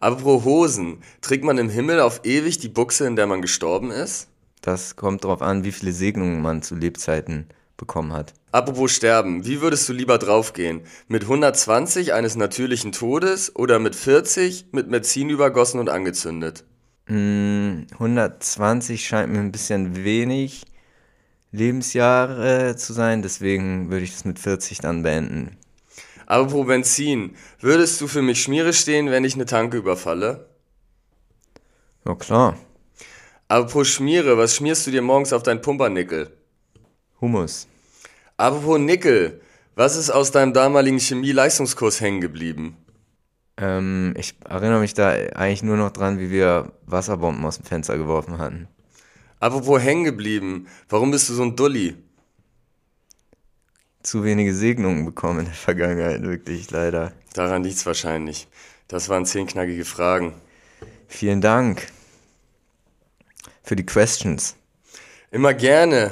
[SPEAKER 2] Apropos Hosen, trägt man im Himmel auf ewig die Buchse, in der man gestorben ist?
[SPEAKER 1] Das kommt darauf an, wie viele Segnungen man zu Lebzeiten bekommen hat.
[SPEAKER 2] Apropos Sterben, wie würdest du lieber draufgehen? Mit 120 eines natürlichen Todes oder mit 40 mit Benzin übergossen und angezündet?
[SPEAKER 1] Mm, 120 scheint mir ein bisschen wenig Lebensjahre zu sein, deswegen würde ich das mit 40 dann beenden.
[SPEAKER 2] Apropos Benzin, würdest du für mich Schmiere stehen, wenn ich eine Tanke überfalle?
[SPEAKER 1] Ja, klar.
[SPEAKER 2] Apropos Schmiere, was schmierst du dir morgens auf dein Pumpernickel?
[SPEAKER 1] Humus.
[SPEAKER 2] Apropos Nickel, was ist aus deinem damaligen Chemie-Leistungskurs hängen geblieben?
[SPEAKER 1] Ähm, ich erinnere mich da eigentlich nur noch dran, wie wir Wasserbomben aus dem Fenster geworfen hatten.
[SPEAKER 2] Apropos hängen geblieben, warum bist du so ein Dulli?
[SPEAKER 1] Zu wenige Segnungen bekommen in der Vergangenheit, wirklich, leider.
[SPEAKER 2] Daran liegt's wahrscheinlich. Das waren zehn knackige Fragen.
[SPEAKER 1] Vielen Dank für die Questions.
[SPEAKER 2] Immer gerne.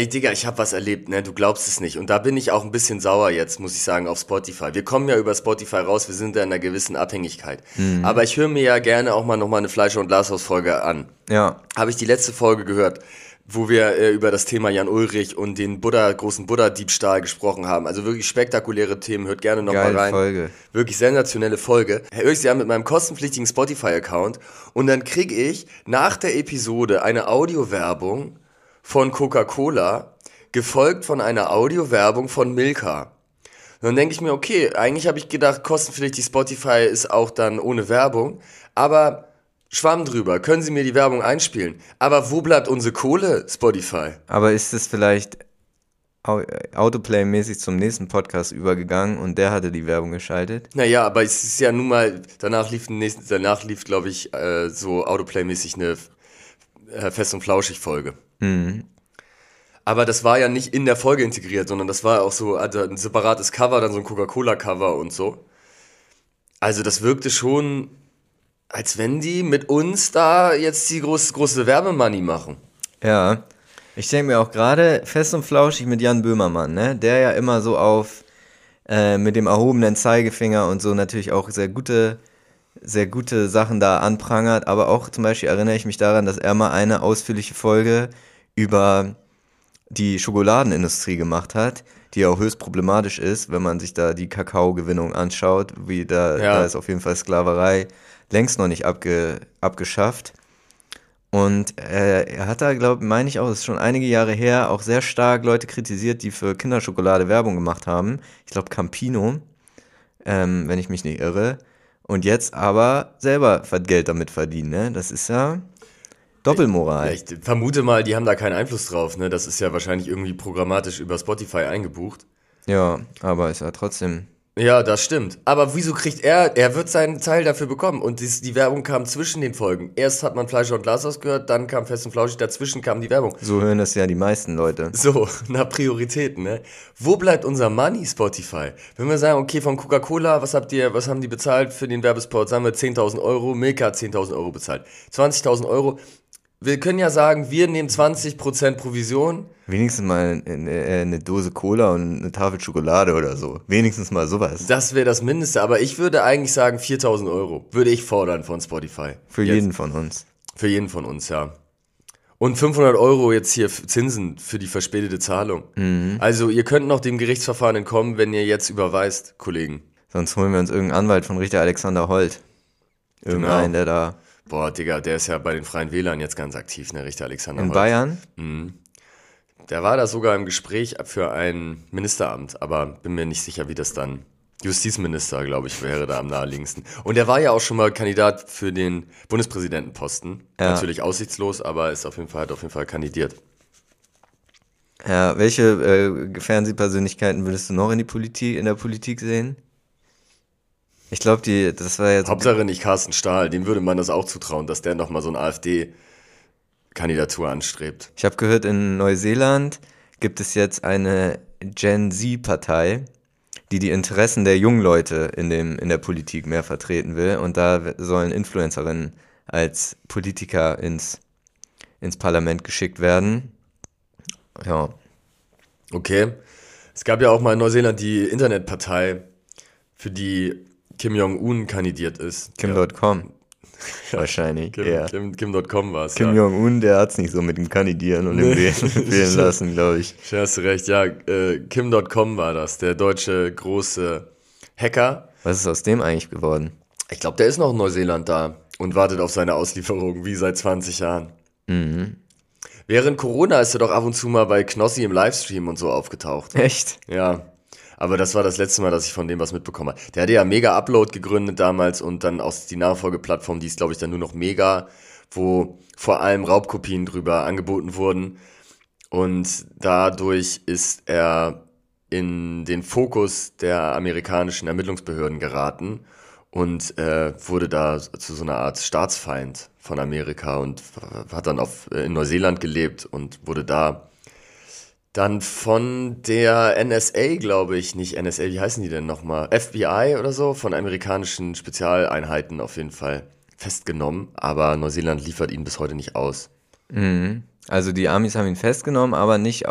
[SPEAKER 2] Ey, Digga, ich hab was erlebt, ne? Du glaubst es nicht. Und da bin ich auch ein bisschen sauer jetzt, muss ich sagen, auf Spotify. Wir kommen ja über Spotify raus, wir sind da in einer gewissen Abhängigkeit. Aber ich höre mir ja gerne auch mal nochmal eine Fleischer- und Glashaus-Folge an.
[SPEAKER 1] Ja,
[SPEAKER 2] Habe ich die letzte Folge gehört, wo wir äh, über das Thema Jan Ulrich und den Buddha, großen Buddha-Diebstahl gesprochen haben. Also wirklich spektakuläre Themen. Hört gerne nochmal rein.
[SPEAKER 1] Folge.
[SPEAKER 2] Wirklich sensationelle Folge. Höre ich sie an mit meinem kostenpflichtigen Spotify-Account und dann kriege ich nach der Episode eine Audiowerbung von Coca-Cola, gefolgt von einer Audiowerbung von Milka. Und dann denke ich mir, okay, eigentlich habe ich gedacht, kostenpflichtig Spotify ist auch dann ohne Werbung, aber Schwamm drüber, können Sie mir die Werbung einspielen. Aber wo bleibt unsere Kohle, Spotify?
[SPEAKER 1] aber ist es vielleicht Au- Autoplay-mäßig zum nächsten Podcast übergegangen und der hatte die Werbung geschaltet?
[SPEAKER 2] Naja, aber es ist ja nun mal, danach lief, nächsten, danach lief glaube ich, äh, so Autoplay-mäßig eine äh, Fest- und Flauschig-Folge. Aber das war ja nicht in der Folge integriert, sondern das war auch so also ein separates Cover, dann so ein Coca-Cola-Cover und so. Also das wirkte schon, als wenn die mit uns da jetzt die groß, große Werbemoney machen.
[SPEAKER 1] Ja, ich denke mir auch gerade fest und flauschig mit Jan Böhmermann, ne? Der ja immer so auf äh, mit dem erhobenen Zeigefinger und so natürlich auch sehr gute, sehr gute Sachen da anprangert, aber auch zum Beispiel erinnere ich mich daran, dass er mal eine ausführliche Folge über die Schokoladenindustrie gemacht hat, die auch höchst problematisch ist, wenn man sich da die Kakaogewinnung anschaut, wie da,
[SPEAKER 2] Ja.
[SPEAKER 1] da ist auf jeden Fall Sklaverei längst noch nicht abge, abgeschafft. Und äh, er hat da, glaube meine ich auch, das ist schon einige Jahre her, auch sehr stark Leute kritisiert, die für Kinderschokolade Werbung gemacht haben. Ich glaube Campino, ähm, wenn ich mich nicht irre. Und jetzt aber selber Geld damit verdienen, ne? Das ist ja Doppelmoral.
[SPEAKER 2] Ja, ich vermute mal, die haben da keinen Einfluss drauf. Ne? Das ist ja wahrscheinlich irgendwie programmatisch über Spotify eingebucht.
[SPEAKER 1] Ja, aber ist ja trotzdem.
[SPEAKER 2] Ja, das stimmt. Aber wieso kriegt er, er wird seinen Teil dafür bekommen. Und dies, die Werbung kam zwischen den Folgen. Erst hat man Fleisch und Glas ausgehört, dann kam Fest und Flauschig, dazwischen kam die Werbung.
[SPEAKER 1] So hören das ja die meisten Leute.
[SPEAKER 2] So, nach Prioritäten, ne? Wo bleibt unser Money, Spotify? Wenn wir sagen, okay, von Coca-Cola, was habt ihr, was haben die bezahlt für den Werbespot? Sagen wir 10.000 Euro, Milka hat 10.000 Euro bezahlt. 20.000 Euro. Wir können ja sagen, wir nehmen 20% Provision.
[SPEAKER 1] Wenigstens mal eine, eine Dose Cola und eine Tafel Schokolade oder so. Wenigstens mal sowas.
[SPEAKER 2] Das wäre das Mindeste. Aber ich würde eigentlich sagen 4.000 Euro. Würde ich fordern von Spotify.
[SPEAKER 1] Für
[SPEAKER 2] Jetzt.
[SPEAKER 1] jeden von uns.
[SPEAKER 2] Für jeden von uns, ja. Und 500 Euro jetzt hier Zinsen für die verspätete Zahlung. Also ihr könnt noch dem Gerichtsverfahren entkommen, wenn ihr jetzt überweist, Kollegen.
[SPEAKER 1] Sonst holen wir uns irgendeinen Anwalt von Richter Alexander Holt. Irgendeinen, der da
[SPEAKER 2] Boah, Digga, der ist ja bei den Freien Wählern jetzt ganz aktiv, ne, Richter Alexander
[SPEAKER 1] in
[SPEAKER 2] Holt.
[SPEAKER 1] Bayern.
[SPEAKER 2] Der war da sogar im Gespräch für ein Ministeramt, aber bin mir nicht sicher, wie das dann. Justizminister, glaube ich, wäre da am naheliegendsten. Und er war ja auch schon mal Kandidat für den Bundespräsidentenposten.
[SPEAKER 1] Ja.
[SPEAKER 2] Natürlich aussichtslos, aber ist auf jeden Fall, hat auf jeden Fall kandidiert.
[SPEAKER 1] Ja, welche äh, Fernsehpersönlichkeiten würdest du noch in die Politik, in der Politik sehen? Ich glaube, die, das war jetzt.
[SPEAKER 2] Hauptsache nicht Carsten Stahl, dem würde man das auch zutrauen, dass der nochmal so eine AfD-Kandidatur anstrebt.
[SPEAKER 1] Ich habe gehört, in Neuseeland gibt es jetzt eine Gen Z-Partei, die die Interessen der jungen Leute in, dem, in der Politik mehr vertreten will. Und da sollen Influencerinnen als Politiker ins, ins Parlament geschickt werden. Ja.
[SPEAKER 2] Okay. Es gab ja auch mal in Neuseeland die Internetpartei, für die Kim Jong-un kandidiert ist.
[SPEAKER 1] Kim.com. Wahrscheinlich.
[SPEAKER 2] Kim,
[SPEAKER 1] ja.
[SPEAKER 2] Kim, Kim.com war es.
[SPEAKER 1] Kim
[SPEAKER 2] ja.
[SPEAKER 1] Jong-un, der hat's nicht so mit dem Kandidieren und dem Wählen, wählen lassen, glaube ich.
[SPEAKER 2] Ja, hast du recht, ja. Äh, Kim.com war das, der deutsche große Hacker.
[SPEAKER 1] Was ist aus dem eigentlich geworden?
[SPEAKER 2] Ich glaube, der ist noch in Neuseeland da und wartet auf seine Auslieferung, wie seit 20 Jahren.
[SPEAKER 1] Mhm.
[SPEAKER 2] Während Corona ist er doch ab und zu mal bei Knossi im Livestream und so aufgetaucht.
[SPEAKER 1] Echt?
[SPEAKER 2] Ja. Aber das war das letzte Mal, dass ich von dem was mitbekommen habe. Der hatte ja Mega Upload gegründet damals und dann aus die Nachfolgeplattform, die ist glaube ich dann nur noch Mega, wo vor allem Raubkopien drüber angeboten wurden. Und dadurch ist er in den Fokus der amerikanischen Ermittlungsbehörden geraten und äh, wurde da zu so einer Art Staatsfeind von Amerika und hat dann auf, in Neuseeland gelebt und wurde da dann von der NSA, glaube ich, nicht NSA, wie heißen die denn nochmal? FBI oder so, von amerikanischen Spezialeinheiten auf jeden Fall festgenommen, aber Neuseeland liefert ihn bis heute nicht aus.
[SPEAKER 1] Mhm. Also die Amis haben ihn festgenommen, aber nicht,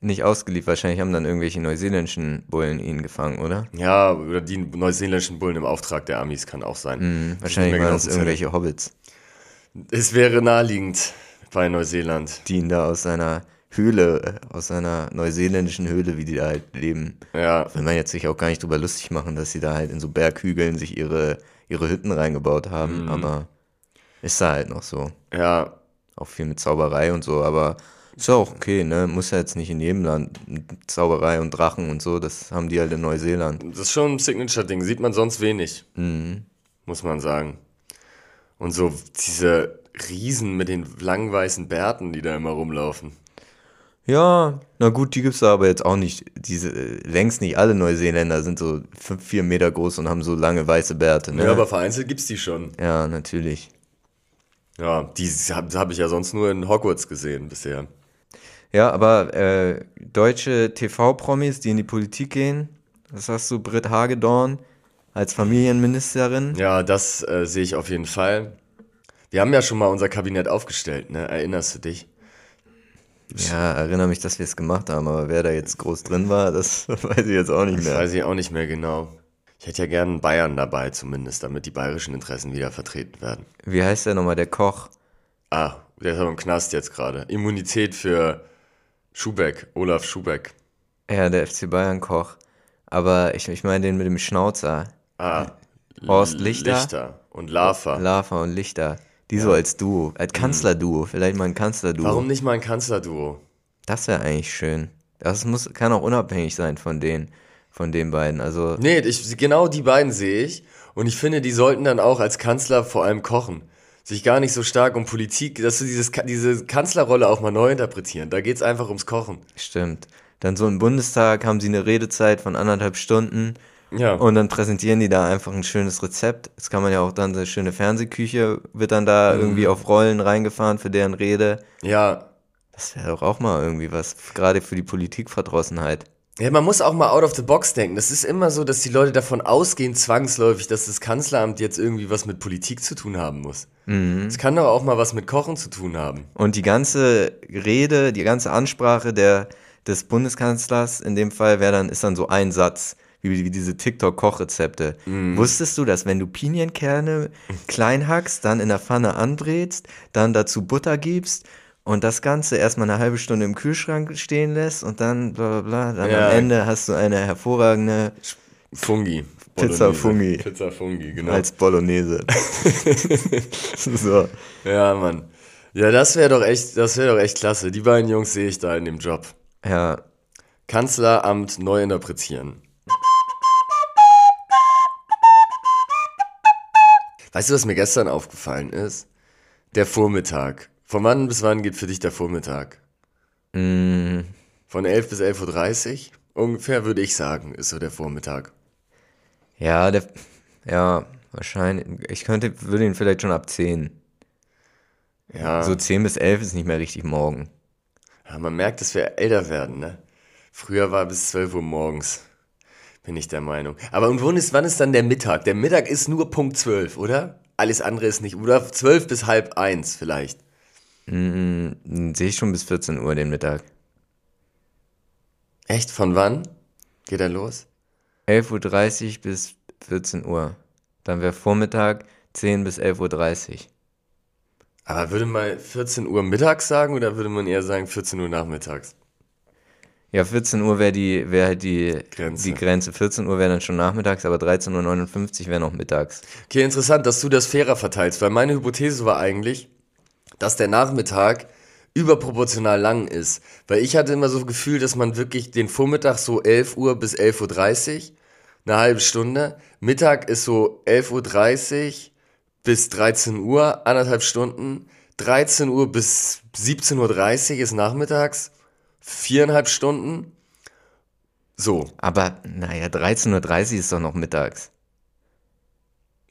[SPEAKER 1] nicht ausgeliefert. Wahrscheinlich haben dann irgendwelche neuseeländischen Bullen ihn gefangen, oder?
[SPEAKER 2] Ja, oder die neuseeländischen Bullen im Auftrag der Amis kann auch sein.
[SPEAKER 1] Mhm. Wahrscheinlich waren es irgendwelche Hobbits.
[SPEAKER 2] Es wäre naheliegend bei Neuseeland.
[SPEAKER 1] Die ihn da aus seiner Höhle, aus einer neuseeländischen Höhle, wie die da halt leben.
[SPEAKER 2] Ja.
[SPEAKER 1] Will man jetzt sich auch gar nicht drüber lustig machen, dass sie da halt in so Berghügeln sich ihre, ihre Hütten reingebaut haben,
[SPEAKER 2] Mhm.
[SPEAKER 1] aber ist da halt noch so.
[SPEAKER 2] Ja,
[SPEAKER 1] Auch viel mit Zauberei und so, aber ist ja auch okay, ne? Muss ja jetzt nicht in jedem Land Zauberei und Drachen und so, das haben die halt in Neuseeland.
[SPEAKER 2] das ist schon ein Signature-Ding, sieht man sonst wenig,
[SPEAKER 1] Mhm.
[SPEAKER 2] muss man sagen. Und so diese Riesen mit den langen weißen Bärten, die da immer rumlaufen.
[SPEAKER 1] Ja, na gut, die gibt's da aber jetzt auch nicht. Diese, äh, längst nicht alle Neuseeländer sind so fünf, vier Meter groß und haben so lange weiße Bärte, ne?
[SPEAKER 2] Ja, aber vereinzelt gibt's die schon.
[SPEAKER 1] ja, natürlich.
[SPEAKER 2] Ja, die habe hab ich ja sonst nur in Hogwarts gesehen bisher.
[SPEAKER 1] Ja, aber äh, deutsche TV-Promis, die in die Politik gehen, was hast du, Britt Hagedorn als Familienministerin?
[SPEAKER 2] Ja, das äh, sehe ich auf jeden Fall. Wir haben ja schon mal unser Kabinett aufgestellt, ne? Erinnerst du dich?
[SPEAKER 1] Ja, erinnere mich, dass wir es gemacht haben, aber wer da jetzt groß drin war, das weiß ich jetzt auch nicht
[SPEAKER 2] Das
[SPEAKER 1] mehr.
[SPEAKER 2] weiß ich auch nicht mehr genau. Ich hätte ja gern einen Bayern dabei zumindest, damit die bayerischen Interessen wieder vertreten werden.
[SPEAKER 1] Wie heißt der nochmal, der Koch?
[SPEAKER 2] Ah, der ist aber im Knast jetzt gerade. Immunität für Schubeck, Olaf Schubeck.
[SPEAKER 1] Ja, der FC Bayern-Koch. Aber ich, ich meine den mit dem Schnauzer.
[SPEAKER 2] Ah,
[SPEAKER 1] Horst Lichter?
[SPEAKER 2] Lichter und Lava.
[SPEAKER 1] Lava und Lichter. Die so als Duo, als Kanzlerduo, vielleicht mal ein Kanzlerduo.
[SPEAKER 2] Warum nicht mal ein Kanzlerduo?
[SPEAKER 1] Das wäre eigentlich schön. Das muss, kann auch unabhängig sein von den, von den beiden. Also,
[SPEAKER 2] Nee, ich, genau die beiden sehe ich. Und ich finde, die sollten dann auch als Kanzler vor allem kochen. Sich gar nicht so stark um Politik, dass sie dieses, diese Kanzlerrolle auch mal neu interpretieren. Da geht's einfach ums Kochen.
[SPEAKER 1] stimmt. Dann so im Bundestag haben sie eine Redezeit von anderthalb Stunden
[SPEAKER 2] Ja.
[SPEAKER 1] und dann präsentieren die da einfach ein schönes Rezept. Das kann man ja auch dann, so eine schöne Fernsehküche wird dann da
[SPEAKER 2] Mhm.
[SPEAKER 1] irgendwie auf Rollen reingefahren für deren Rede.
[SPEAKER 2] ja.
[SPEAKER 1] Das wäre doch auch mal irgendwie was, gerade für die Politikverdrossenheit.
[SPEAKER 2] Ja, man muss auch mal out of the box denken. Das ist immer so, dass die Leute davon ausgehen, zwangsläufig, dass das Kanzleramt jetzt irgendwie was mit Politik zu tun haben muss. Es kann doch auch mal was mit Kochen zu tun haben.
[SPEAKER 1] Und die ganze Rede, die ganze Ansprache der, des Bundeskanzlers in dem Fall wäre dann, ist dann so ein Satz, wie, wie diese TikTok-Kochrezepte. Wusstest du, dass wenn du Pinienkerne klein hackst, dann in der Pfanne anbrätst, dann dazu Butter gibst und das Ganze erstmal eine halbe Stunde im Kühlschrank stehen lässt und dann bla bla bla, dann
[SPEAKER 2] Ja.
[SPEAKER 1] am Ende hast du eine hervorragende
[SPEAKER 2] Fungi.
[SPEAKER 1] Pizza. Fungi.
[SPEAKER 2] Pizza Fungi, genau.
[SPEAKER 1] als Bolognese. so.
[SPEAKER 2] Ja, Mann. Ja, das wäre doch echt, das wäre doch echt klasse. Die beiden Jungs sehe ich da in dem Job.
[SPEAKER 1] Ja,
[SPEAKER 2] Kanzleramt neu interpretieren. Weißt du, was mir gestern aufgefallen ist? Der Vormittag. Von wann bis wann geht für dich der Vormittag?
[SPEAKER 1] Mm,
[SPEAKER 2] Von 11 bis 11.30 Uhr ungefähr, würde ich sagen, ist so der Vormittag.
[SPEAKER 1] ja, der, ja, wahrscheinlich. Ich könnte, würde ihn vielleicht schon ab 10.
[SPEAKER 2] Ja,
[SPEAKER 1] So 10 bis 11 ist nicht mehr richtig morgen.
[SPEAKER 2] ja, man merkt, dass wir älter werden, ne? Früher war bis 12 Uhr morgens, bin ich der Meinung. Aber und wann ist, wann ist dann der Mittag? Der Mittag ist nur Punkt 12, oder? Alles andere ist nicht. Oder 12 bis halb eins vielleicht.
[SPEAKER 1] Mm, Sehe ich schon bis 14 Uhr den Mittag.
[SPEAKER 2] Echt? Von wann geht er los?
[SPEAKER 1] 11.30 Uhr bis 14 Uhr. Dann wäre Vormittag 10 bis 11.30 Uhr.
[SPEAKER 2] Aber würde man 14 Uhr mittags sagen oder würde man eher sagen 14 Uhr nachmittags?
[SPEAKER 1] Ja, 14 Uhr wäre die, wäre halt die
[SPEAKER 2] Grenze.
[SPEAKER 1] die Grenze. 14 Uhr wäre dann schon nachmittags, aber 13.59 Uhr wäre noch mittags.
[SPEAKER 2] Okay, interessant, dass du das fairer verteilst, weil meine Hypothese war eigentlich, dass der Nachmittag überproportional lang ist. Weil ich hatte immer so das Gefühl, dass man wirklich den Vormittag so 11 Uhr bis 11.30 Uhr, eine halbe Stunde. Mittag ist so 11.30 Uhr bis 13 Uhr, anderthalb Stunden. 13 Uhr bis 17.30 Uhr ist nachmittags, viereinhalb Stunden. So,
[SPEAKER 1] Aber naja, 13.30 Uhr ist doch noch mittags.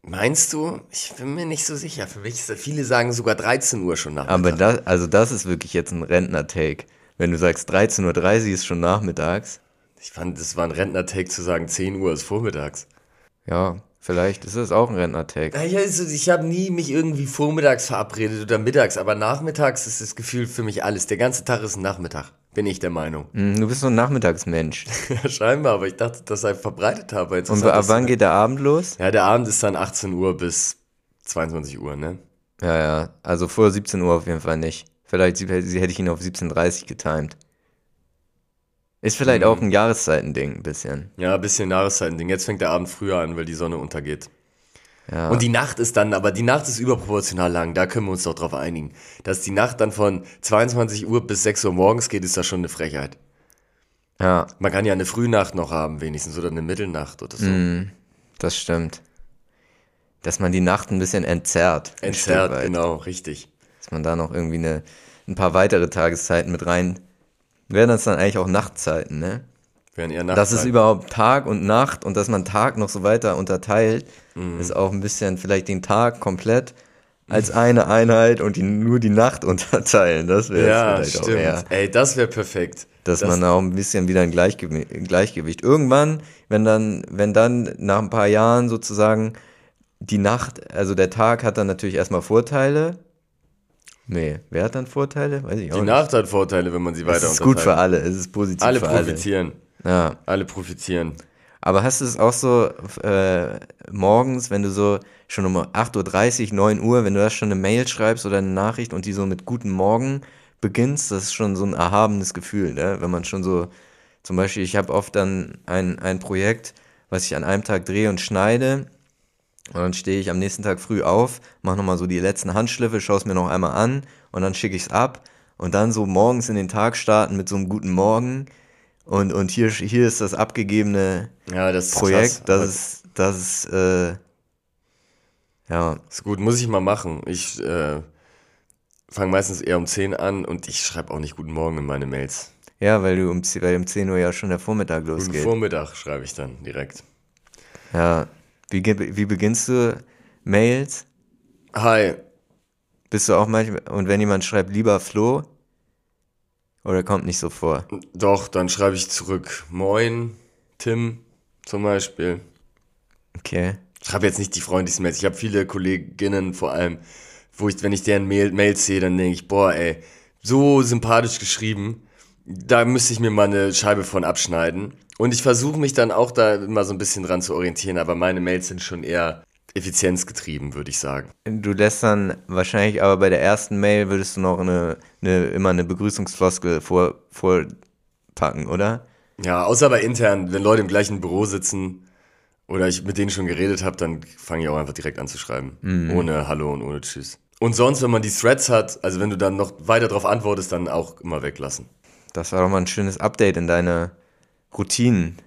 [SPEAKER 2] meinst du? Ich bin mir nicht so sicher. Für mich ist viele sagen sogar 13 Uhr schon nachmittags.
[SPEAKER 1] Aber das, also das ist wirklich jetzt ein Rentner-Take. Wenn du sagst 13.30 Uhr ist schon nachmittags,
[SPEAKER 2] Ich fand, das war ein Rentner-Take zu sagen, 10 Uhr ist vormittags.
[SPEAKER 1] ja, vielleicht ist das auch ein Rentner-Take.
[SPEAKER 2] Naja, also ich habe nie mich irgendwie vormittags verabredet oder mittags, aber nachmittags ist das Gefühl für mich alles. Der ganze Tag ist ein Nachmittag, bin ich der Meinung.
[SPEAKER 1] Hm, Du bist so ein Nachmittagsmensch.
[SPEAKER 2] Ja, scheinbar, aber ich dachte, das sei verbreitet habe.
[SPEAKER 1] Und ab
[SPEAKER 2] dass-
[SPEAKER 1] wann geht der Abend los?
[SPEAKER 2] Ja, der Abend ist dann 18 Uhr bis 22 Uhr, ne?
[SPEAKER 1] Ja, ja, also vor 17 Uhr auf jeden Fall nicht. Vielleicht hätte ich ihn auf 17.30 Uhr getimed. Ist vielleicht
[SPEAKER 2] Mhm.
[SPEAKER 1] auch ein Jahreszeitending, ein bisschen.
[SPEAKER 2] Ja, ein bisschen Jahreszeitending. Jetzt fängt der Abend früher an, weil die Sonne untergeht.
[SPEAKER 1] Ja.
[SPEAKER 2] Und die Nacht ist dann, aber die Nacht ist überproportional lang, da können wir uns doch drauf einigen. Dass die Nacht dann von 22 Uhr bis 6 Uhr morgens geht, ist das schon eine Frechheit.
[SPEAKER 1] ja,
[SPEAKER 2] Man kann ja eine Frühnacht noch haben, wenigstens, oder eine Mittelnacht oder so.
[SPEAKER 1] Mhm. das stimmt. Dass man die Nacht ein bisschen entzerrt.
[SPEAKER 2] Entzerrt, genau, richtig.
[SPEAKER 1] Dass man da noch irgendwie eine, ein paar weitere Tageszeiten mit rein. Wären das dann eigentlich auch Nachtzeiten, ne?
[SPEAKER 2] Wären eher
[SPEAKER 1] Dass es überhaupt Tag und Nacht und dass man Tag noch so weiter unterteilt,
[SPEAKER 2] Mhm.
[SPEAKER 1] ist auch ein bisschen vielleicht den Tag komplett als eine Einheit und die, nur die Nacht unterteilen. Das wäre
[SPEAKER 2] Ja,
[SPEAKER 1] vielleicht auch
[SPEAKER 2] stimmt.
[SPEAKER 1] eher.
[SPEAKER 2] Ey, das wäre perfekt.
[SPEAKER 1] Dass
[SPEAKER 2] das,
[SPEAKER 1] man auch ein bisschen wieder ein Gleichgewicht, Gleichgewicht. Irgendwann, wenn dann, wenn dann nach ein paar Jahren sozusagen die Nacht, also der Tag hat dann natürlich erstmal Vorteile. Nee, wer hat dann Vorteile? Weiß ich auch
[SPEAKER 2] die
[SPEAKER 1] nicht.
[SPEAKER 2] Nacht hat Vorteile, wenn man sie
[SPEAKER 1] Es
[SPEAKER 2] weiter
[SPEAKER 1] ist gut für alle, es ist positiv
[SPEAKER 2] Alle
[SPEAKER 1] für alle.
[SPEAKER 2] profitieren.
[SPEAKER 1] Ja.
[SPEAKER 2] Alle profitieren.
[SPEAKER 1] Aber hast du es auch so äh, morgens, wenn du so schon um 8.30 Uhr, 9 Uhr, wenn du da schon eine Mail schreibst oder eine Nachricht und die so mit Guten Morgen beginnst, das ist schon so ein erhabenes Gefühl, ne? Wenn man schon so, zum Beispiel, ich habe oft dann ein, ein Projekt, was ich an einem Tag drehe und schneide und dann stehe ich am nächsten Tag früh auf, mache nochmal so die letzten Handschliffe, schaue es mir noch einmal an und dann schicke ich es ab und dann so morgens in den Tag starten mit so einem Guten Morgen und, und hier, hier ist das abgegebene
[SPEAKER 2] Ja, das ist
[SPEAKER 1] Projekt,
[SPEAKER 2] krass,
[SPEAKER 1] das ist, das ist, äh, ja,
[SPEAKER 2] ist gut, muss ich mal machen. Ich äh, fange meistens eher um 10 an und ich schreibe auch nicht Guten Morgen in meine Mails.
[SPEAKER 1] ja, weil du um, 10 weil um 10 Uhr ja schon der Vormittag
[SPEAKER 2] Guten
[SPEAKER 1] losgeht.
[SPEAKER 2] Vormittag schreibe ich dann direkt.
[SPEAKER 1] Ja, wie, wie beginnst du Mails?
[SPEAKER 2] Hi,
[SPEAKER 1] Bist du auch manchmal, und wenn jemand schreibt, lieber Flo, oder kommt nicht so vor?
[SPEAKER 2] doch, dann schreibe ich zurück. Moin, Tim zum Beispiel.
[SPEAKER 1] Okay.
[SPEAKER 2] Ich schreibe jetzt nicht die freundlichsten Mails. Ich habe viele Kolleginnen vor allem, wo ich, wenn ich deren Mail, Mails sehe, dann denke ich, boah, ey, so sympathisch geschrieben. Da müsste ich mir mal eine Scheibe von abschneiden. Und ich versuche mich dann auch da immer so ein bisschen dran zu orientieren, aber meine Mails sind schon eher effizienzgetrieben, würde ich sagen.
[SPEAKER 1] Du lässt dann wahrscheinlich, aber bei der ersten Mail würdest du noch eine, eine immer eine Begrüßungsfloskel vor, vorpacken, oder?
[SPEAKER 2] Ja, außer bei intern, wenn Leute im gleichen Büro sitzen oder ich mit denen schon geredet habe, dann fange ich auch einfach direkt an zu schreiben. Ohne Hallo und ohne Tschüss. Und sonst, wenn man die Threads hat, also wenn du dann noch weiter darauf antwortest, dann auch immer weglassen.
[SPEAKER 1] Das war doch mal ein schönes Update in deine Routinen.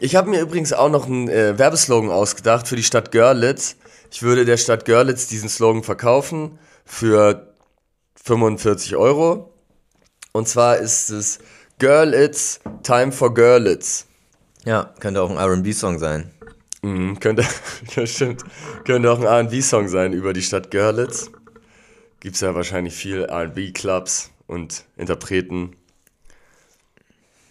[SPEAKER 2] Ich habe mir übrigens auch noch einen äh, Werbeslogan ausgedacht für die Stadt Görlitz. ich würde der Stadt Görlitz diesen Slogan verkaufen für 45 Euro. Und zwar ist es Görlitz, Time for Görlitz.
[SPEAKER 1] Ja, könnte auch ein RB-Song sein.
[SPEAKER 2] Mhm, könnte, ja, stimmt. Könnte auch ein RB-Song sein über die Stadt Görlitz. Gibt es ja wahrscheinlich viel RB-Clubs und Interpreten.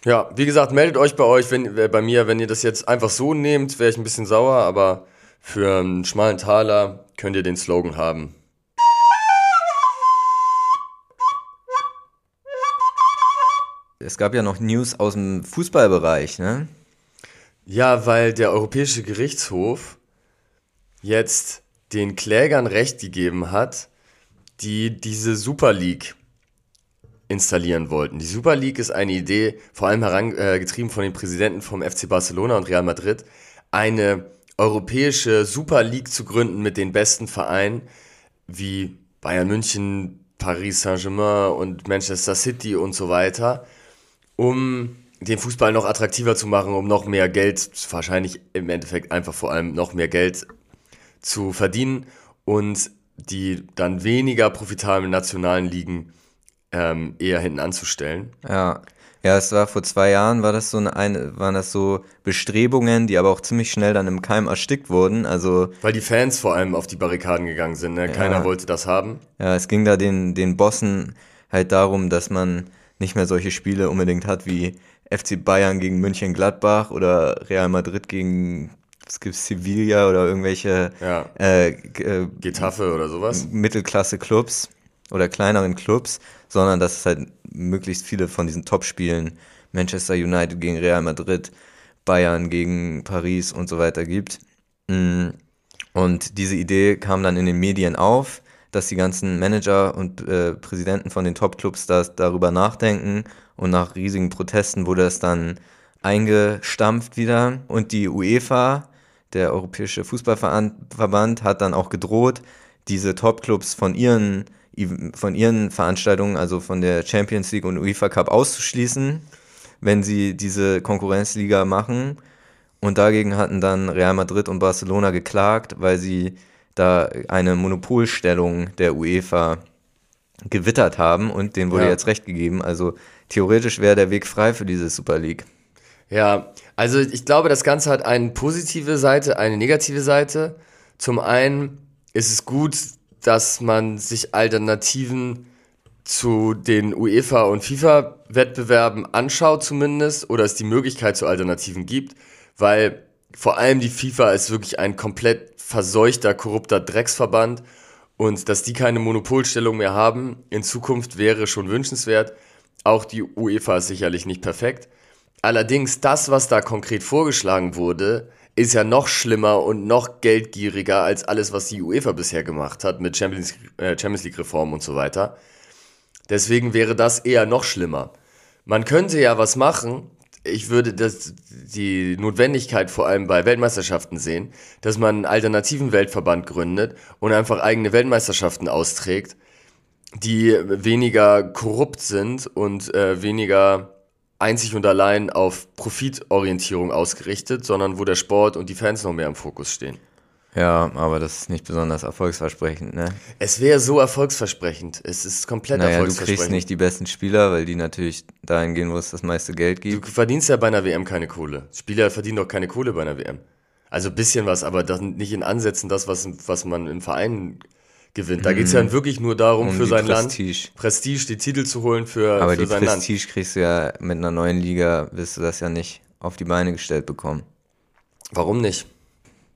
[SPEAKER 2] Ja, wie gesagt, meldet euch bei euch, wenn, äh, bei mir, wenn ihr das jetzt einfach so nehmt, wäre ich ein bisschen sauer, aber für einen schmalen Taler könnt ihr den Slogan haben.
[SPEAKER 1] Es gab ja noch News aus dem Fußballbereich, ne?
[SPEAKER 2] Ja, weil der Europäische Gerichtshof jetzt den Klägern Recht gegeben hat, die diese Super League installieren wollten. Die Super League ist eine Idee, vor allem herangetrieben äh, von den Präsidenten vom FC Barcelona und Real Madrid, eine europäische Super League zu gründen mit den besten Vereinen wie Bayern München, Paris Saint-Germain und Manchester City und so weiter, um den Fußball noch attraktiver zu machen, um noch mehr Geld, wahrscheinlich im Endeffekt einfach vor allem noch mehr Geld zu verdienen und die dann weniger profitablen nationalen Ligen ähm, eher hinten anzustellen.
[SPEAKER 1] Ja. Ja, es war vor zwei Jahren, war das so eine, waren das so Bestrebungen, die aber auch ziemlich schnell dann im Keim erstickt wurden. Also
[SPEAKER 2] weil die Fans vor allem auf die Barrikaden gegangen sind. Ne? Keiner ja. wollte das haben.
[SPEAKER 1] Ja, es ging da den den Bossen halt darum, dass man nicht mehr solche Spiele unbedingt hat wie FC Bayern gegen München Gladbach oder Real Madrid gegen es gibt Sevilla oder irgendwelche
[SPEAKER 2] ja. äh, äh, Getafe oder sowas.
[SPEAKER 1] Mittelklasse-Clubs oder kleineren Clubs, sondern dass es halt möglichst viele von diesen Top-Spielen, Manchester United gegen Real Madrid, Bayern gegen Paris und so weiter gibt. Mm. Und diese Idee kam dann in den Medien auf, dass die ganzen Manager und äh, Präsidenten von den Top-Clubs darüber nachdenken und nach riesigen Protesten wurde es dann eingestampft wieder und die UEFA, der Europäische Fußballverband, hat dann auch gedroht, diese Top-Clubs von ihren von ihren Veranstaltungen, also von der Champions League und UEFA Cup auszuschließen, wenn sie diese Konkurrenzliga machen. Und dagegen hatten dann Real Madrid und Barcelona geklagt, weil sie da eine Monopolstellung der UEFA gewittert haben und denen wurde ja. jetzt recht gegeben. Also theoretisch wäre der Weg frei für diese Super League.
[SPEAKER 2] Ja, also ich glaube, das Ganze hat eine positive Seite, eine negative Seite. Zum einen ist es gut, dass man sich Alternativen zu den UEFA und FIFA-Wettbewerben anschaut zumindest oder es die Möglichkeit zu Alternativen gibt, weil vor allem die FIFA ist wirklich ein komplett verseuchter, korrupter Drecksverband und dass die keine Monopolstellung mehr haben in Zukunft wäre schon wünschenswert. Auch die UEFA ist sicherlich nicht perfekt. Allerdings das, was da konkret vorgeschlagen wurde, ist ja noch schlimmer und noch geldgieriger als alles, was die UEFA bisher gemacht hat mit Champions, äh, Champions League Reformen und so weiter. Deswegen wäre das eher noch schlimmer. Man könnte ja was machen. Ich würde das, die Notwendigkeit vor allem bei Weltmeisterschaften sehen, dass man einen alternativen Weltverband gründet und einfach eigene Weltmeisterschaften austrägt, die weniger korrupt sind und äh, weniger einzig und allein auf Profitorientierung ausgerichtet, sondern wo der Sport und die Fans noch mehr im Fokus stehen.
[SPEAKER 1] Ja, aber das ist nicht besonders erfolgsversprechend, ne?
[SPEAKER 2] Es wäre so erfolgsversprechend. Es ist komplett naja, erfolgsversprechend.
[SPEAKER 1] Du kriegst nicht die besten Spieler, weil die natürlich dahin gehen, wo es das meiste Geld gibt.
[SPEAKER 2] Du verdienst ja bei einer WM keine Kohle. Spieler verdienen doch keine Kohle bei einer WM. Also ein bisschen was, aber das nicht in Ansätzen das, was, was man im Verein gewinnt. Da geht es ja mhm. wirklich nur darum, um für sein Prestige. Land Prestige, die Titel zu holen für,
[SPEAKER 1] Aber
[SPEAKER 2] für
[SPEAKER 1] sein Land. Aber die Prestige kriegst du ja mit einer neuen Liga, wirst du das ja nicht auf die Beine gestellt bekommen.
[SPEAKER 2] Warum nicht?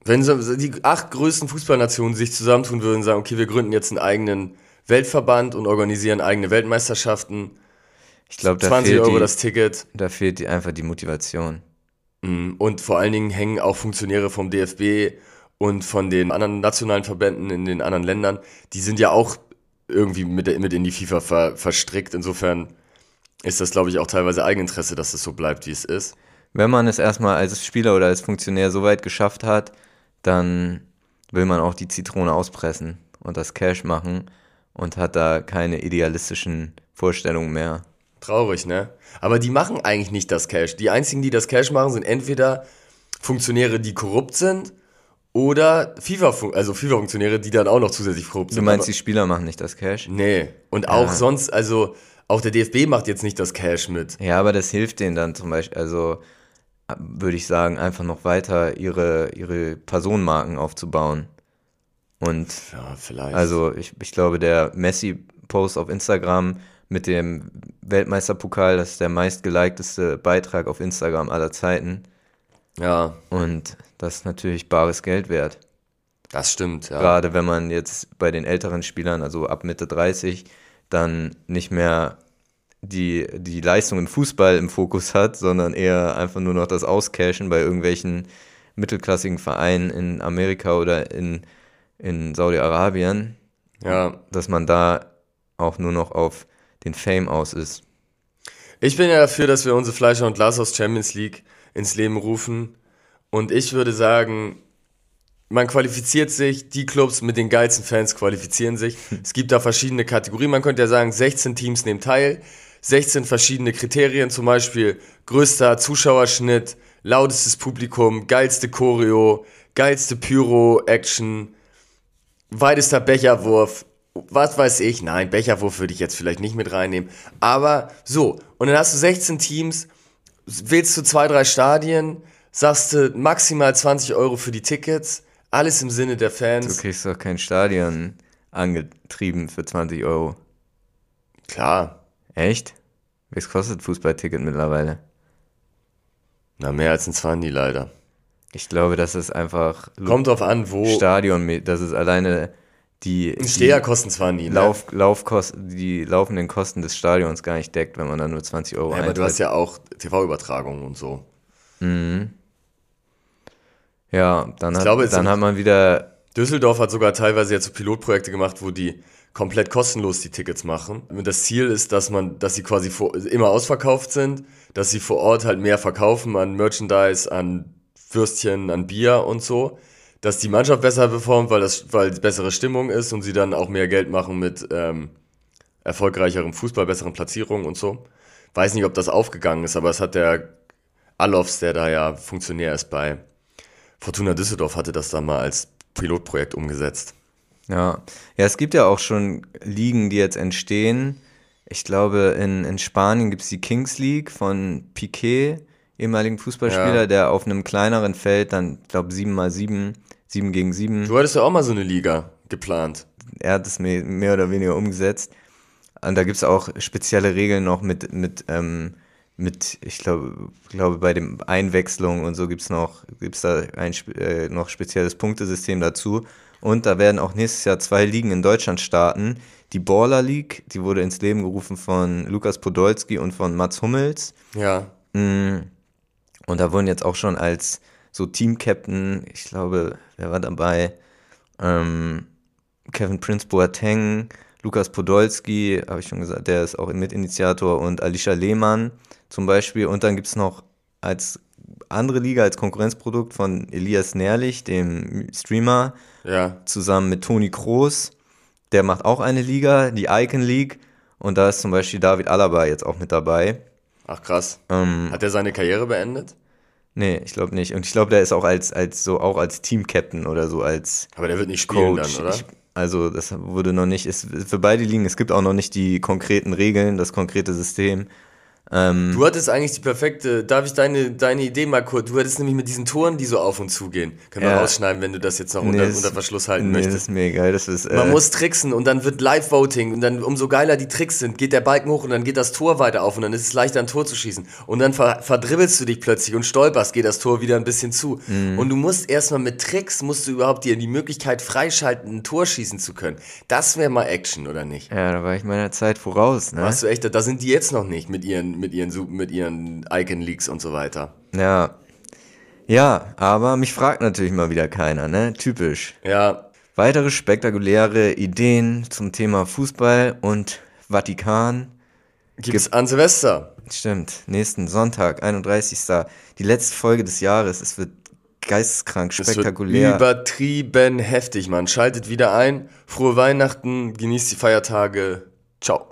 [SPEAKER 2] Wenn so die acht größten Fußballnationen sich zusammentun würden und sagen, okay, wir gründen jetzt einen eigenen Weltverband und organisieren eigene Weltmeisterschaften.
[SPEAKER 1] Ich glaube, da 20 Euro die, das Ticket. Da fehlt die, einfach die Motivation.
[SPEAKER 2] Mhm. Und vor allen Dingen hängen auch Funktionäre vom DFB und von den anderen nationalen Verbänden in den anderen Ländern, die sind ja auch irgendwie mit, mit in die FIFA ver, verstrickt. Insofern ist das, glaube ich, auch teilweise Eigeninteresse, dass es so bleibt, wie es ist.
[SPEAKER 1] Wenn man es erstmal als Spieler oder als Funktionär so weit geschafft hat, dann will man auch die Zitrone auspressen und das Cash machen und hat da keine idealistischen Vorstellungen mehr.
[SPEAKER 2] Traurig, ne? Aber die machen eigentlich nicht das Cash. Die einzigen, die das Cash machen, sind entweder Funktionäre, die korrupt sind oder FIFA, also FIFA-Funktionäre, die dann auch noch zusätzlich korrupt sind.
[SPEAKER 1] Du meinst, die Spieler machen nicht das Cash?
[SPEAKER 2] Nee. Und auch
[SPEAKER 1] Ja.
[SPEAKER 2] sonst, also auch der DFB macht jetzt nicht das Cash mit.
[SPEAKER 1] Ja, aber das hilft denen dann zum Beispiel, also würde ich sagen, einfach noch weiter ihre, ihre Personenmarken aufzubauen. Und
[SPEAKER 2] Ja, vielleicht.
[SPEAKER 1] also ich, ich glaube, der Messi-Post auf Instagram mit dem Weltmeisterpokal, das ist der meistgelikteste Beitrag auf Instagram aller Zeiten.
[SPEAKER 2] Ja,
[SPEAKER 1] Und das ist natürlich bares Geld wert.
[SPEAKER 2] das stimmt, ja.
[SPEAKER 1] Gerade wenn man jetzt bei den älteren Spielern, also ab Mitte 30, dann nicht mehr die, die Leistung im Fußball im Fokus hat, sondern eher einfach nur noch das Auscashen bei irgendwelchen mittelklassigen Vereinen in Amerika oder in, in Saudi-Arabien,
[SPEAKER 2] Ja.
[SPEAKER 1] dass man da auch nur noch auf den Fame aus ist.
[SPEAKER 2] Ich bin ja dafür, dass wir unsere Fleischer und Glashaus Champions League ins Leben rufen. Und ich würde sagen, man qualifiziert sich, die Clubs mit den geilsten Fans qualifizieren sich. Es gibt da verschiedene Kategorien. Man könnte ja sagen, 16 Teams nehmen teil, 16 verschiedene Kriterien, zum Beispiel größter Zuschauerschnitt, lautestes Publikum, geilste Choreo, geilste Pyro-Action, weitester Becherwurf, was weiß ich. Nein, Becherwurf würde ich jetzt vielleicht nicht mit reinnehmen. Aber so, und dann hast du 16 Teams, wählst du zwei, drei Stadien, sagst du maximal 20 Euro für die Tickets, alles im Sinne der
[SPEAKER 1] Du
[SPEAKER 2] Fans.
[SPEAKER 1] kriegst doch kein Stadion angetrieben für 20 Euro.
[SPEAKER 2] Klar,
[SPEAKER 1] Echt? Was kostet Fußballticket mittlerweile?
[SPEAKER 2] na mehr als ein 20 leider.
[SPEAKER 1] Ich glaube, das ist einfach
[SPEAKER 2] Kommt drauf an, wo.
[SPEAKER 1] Stadion, das ist alleine die, die
[SPEAKER 2] Steher kosten 20, ne?
[SPEAKER 1] Lauf, Laufkosten, die laufenden Kosten des Stadions gar nicht deckt, wenn man dann nur 20 Euro
[SPEAKER 2] Ja, aber du
[SPEAKER 1] eintritt.
[SPEAKER 2] hast ja auch TV-Übertragungen und so.
[SPEAKER 1] Ja, dann, hat,
[SPEAKER 2] glaube,
[SPEAKER 1] dann hat man wieder,
[SPEAKER 2] Düsseldorf hat sogar teilweise jetzt so Pilotprojekte gemacht, wo die komplett kostenlos die Tickets machen. Und das Ziel ist, dass man, dass sie quasi vor, immer ausverkauft sind, dass sie vor Ort halt mehr verkaufen an Merchandise, an Würstchen, an Bier und so. Dass die Mannschaft besser performt, weil das, weil es bessere Stimmung ist und sie dann auch mehr Geld machen mit ähm, erfolgreicherem Fußball, besseren Platzierungen und so. Weiß nicht, ob das aufgegangen ist, aber es hat der Allofs, der da ja Funktionär ist bei Fortuna Düsseldorf, hatte das dann mal als Pilotprojekt umgesetzt.
[SPEAKER 1] ja. Ja, es gibt ja auch schon Ligen, die jetzt entstehen. Ich glaube, in, in Spanien gibt es die Kings League von Piquet, ehemaligen Fußballspieler,
[SPEAKER 2] Ja.
[SPEAKER 1] der auf einem kleineren Feld dann, ich glaube, 7 mal 7, 7 gegen 7
[SPEAKER 2] Du hattest ja auch mal so eine Liga geplant.
[SPEAKER 1] er hat es mehr, oder weniger umgesetzt. Und da gibt es auch spezielle Regeln noch mit, mit, ähm, mit ich glaube, glaube bei dem Einwechslung und so gibt es noch, gibt's da ein äh, noch spezielles Punktesystem dazu. Und da werden auch nächstes Jahr zwei Ligen in Deutschland starten. Die Baller League, die wurde ins Leben gerufen von Lukas Podolski und von Mats Hummels.
[SPEAKER 2] Ja.
[SPEAKER 1] Und da wurden jetzt auch schon als so Team-Captain, ich glaube, wer war dabei? Ähm, Kevin Prince Boateng, Lukas Podolski, habe ich schon gesagt, der ist auch Mitinitiator und Alicia Lehmann zum Beispiel. Und dann gibt es noch als andere Liga, als Konkurrenzprodukt von Elias Nährlich, dem Streamer,
[SPEAKER 2] Ja.
[SPEAKER 1] zusammen mit Toni Kroos. Der macht auch eine Liga, die Icon League. Und da ist zum Beispiel David Alaba jetzt auch mit dabei.
[SPEAKER 2] Ach krass.
[SPEAKER 1] Ähm,
[SPEAKER 2] Hat er seine Karriere beendet?
[SPEAKER 1] Nee, ich glaube nicht. Und ich glaube, der ist auch als, als so auch als Team-Captain oder so als
[SPEAKER 2] Aber der wird nicht spielen
[SPEAKER 1] Coach.
[SPEAKER 2] dann, oder?
[SPEAKER 1] Ich, also das wurde noch nicht, ist für beide Ligen, es gibt auch noch nicht die konkreten Regeln, das konkrete System. Ähm,
[SPEAKER 2] Du hattest eigentlich die perfekte, darf ich deine, deine Idee mal kurz, du hattest nämlich mit diesen Toren, die so auf und zu gehen. Können wir
[SPEAKER 1] Ja.
[SPEAKER 2] rausschneiden, wenn du das jetzt noch
[SPEAKER 1] nee,
[SPEAKER 2] unter,
[SPEAKER 1] das-
[SPEAKER 2] unter Verschluss halten
[SPEAKER 1] nee, das
[SPEAKER 2] möchtest.
[SPEAKER 1] ist mir egal, das ist,
[SPEAKER 2] Man
[SPEAKER 1] äh,
[SPEAKER 2] muss tricksen und dann wird Live-Voting und dann umso geiler die Tricks sind, geht der Balken hoch und dann geht das Tor weiter auf und dann ist es leichter ein Tor zu schießen. Und dann ver verdribbelst du dich plötzlich und stolperst, geht das Tor wieder ein bisschen zu.
[SPEAKER 1] Mhm.
[SPEAKER 2] Und du musst erstmal mit Tricks, musst du überhaupt dir die Möglichkeit freischalten, ein Tor schießen zu können. Das wäre mal Action, oder nicht?
[SPEAKER 1] ja, da war ich meiner Zeit voraus, ne?
[SPEAKER 2] Weißt du echt, da sind die jetzt noch nicht mit ihren, mit ihren, mit ihren Icon Leaks und so weiter.
[SPEAKER 1] Ja. Ja, aber mich fragt natürlich mal wieder keiner, ne? Typisch.
[SPEAKER 2] Ja,
[SPEAKER 1] Weitere spektakuläre Ideen zum Thema Fußball und Vatikan.
[SPEAKER 2] gibt's an Silvester.
[SPEAKER 1] Stimmt, nächsten Sonntag, 31. Die letzte Folge des Jahres. Es wird geisteskrank,
[SPEAKER 2] Es wird
[SPEAKER 1] spektakulär.
[SPEAKER 2] übertrieben heftig, man. Schaltet wieder ein. Frohe Weihnachten, genießt die Feiertage. Ciao.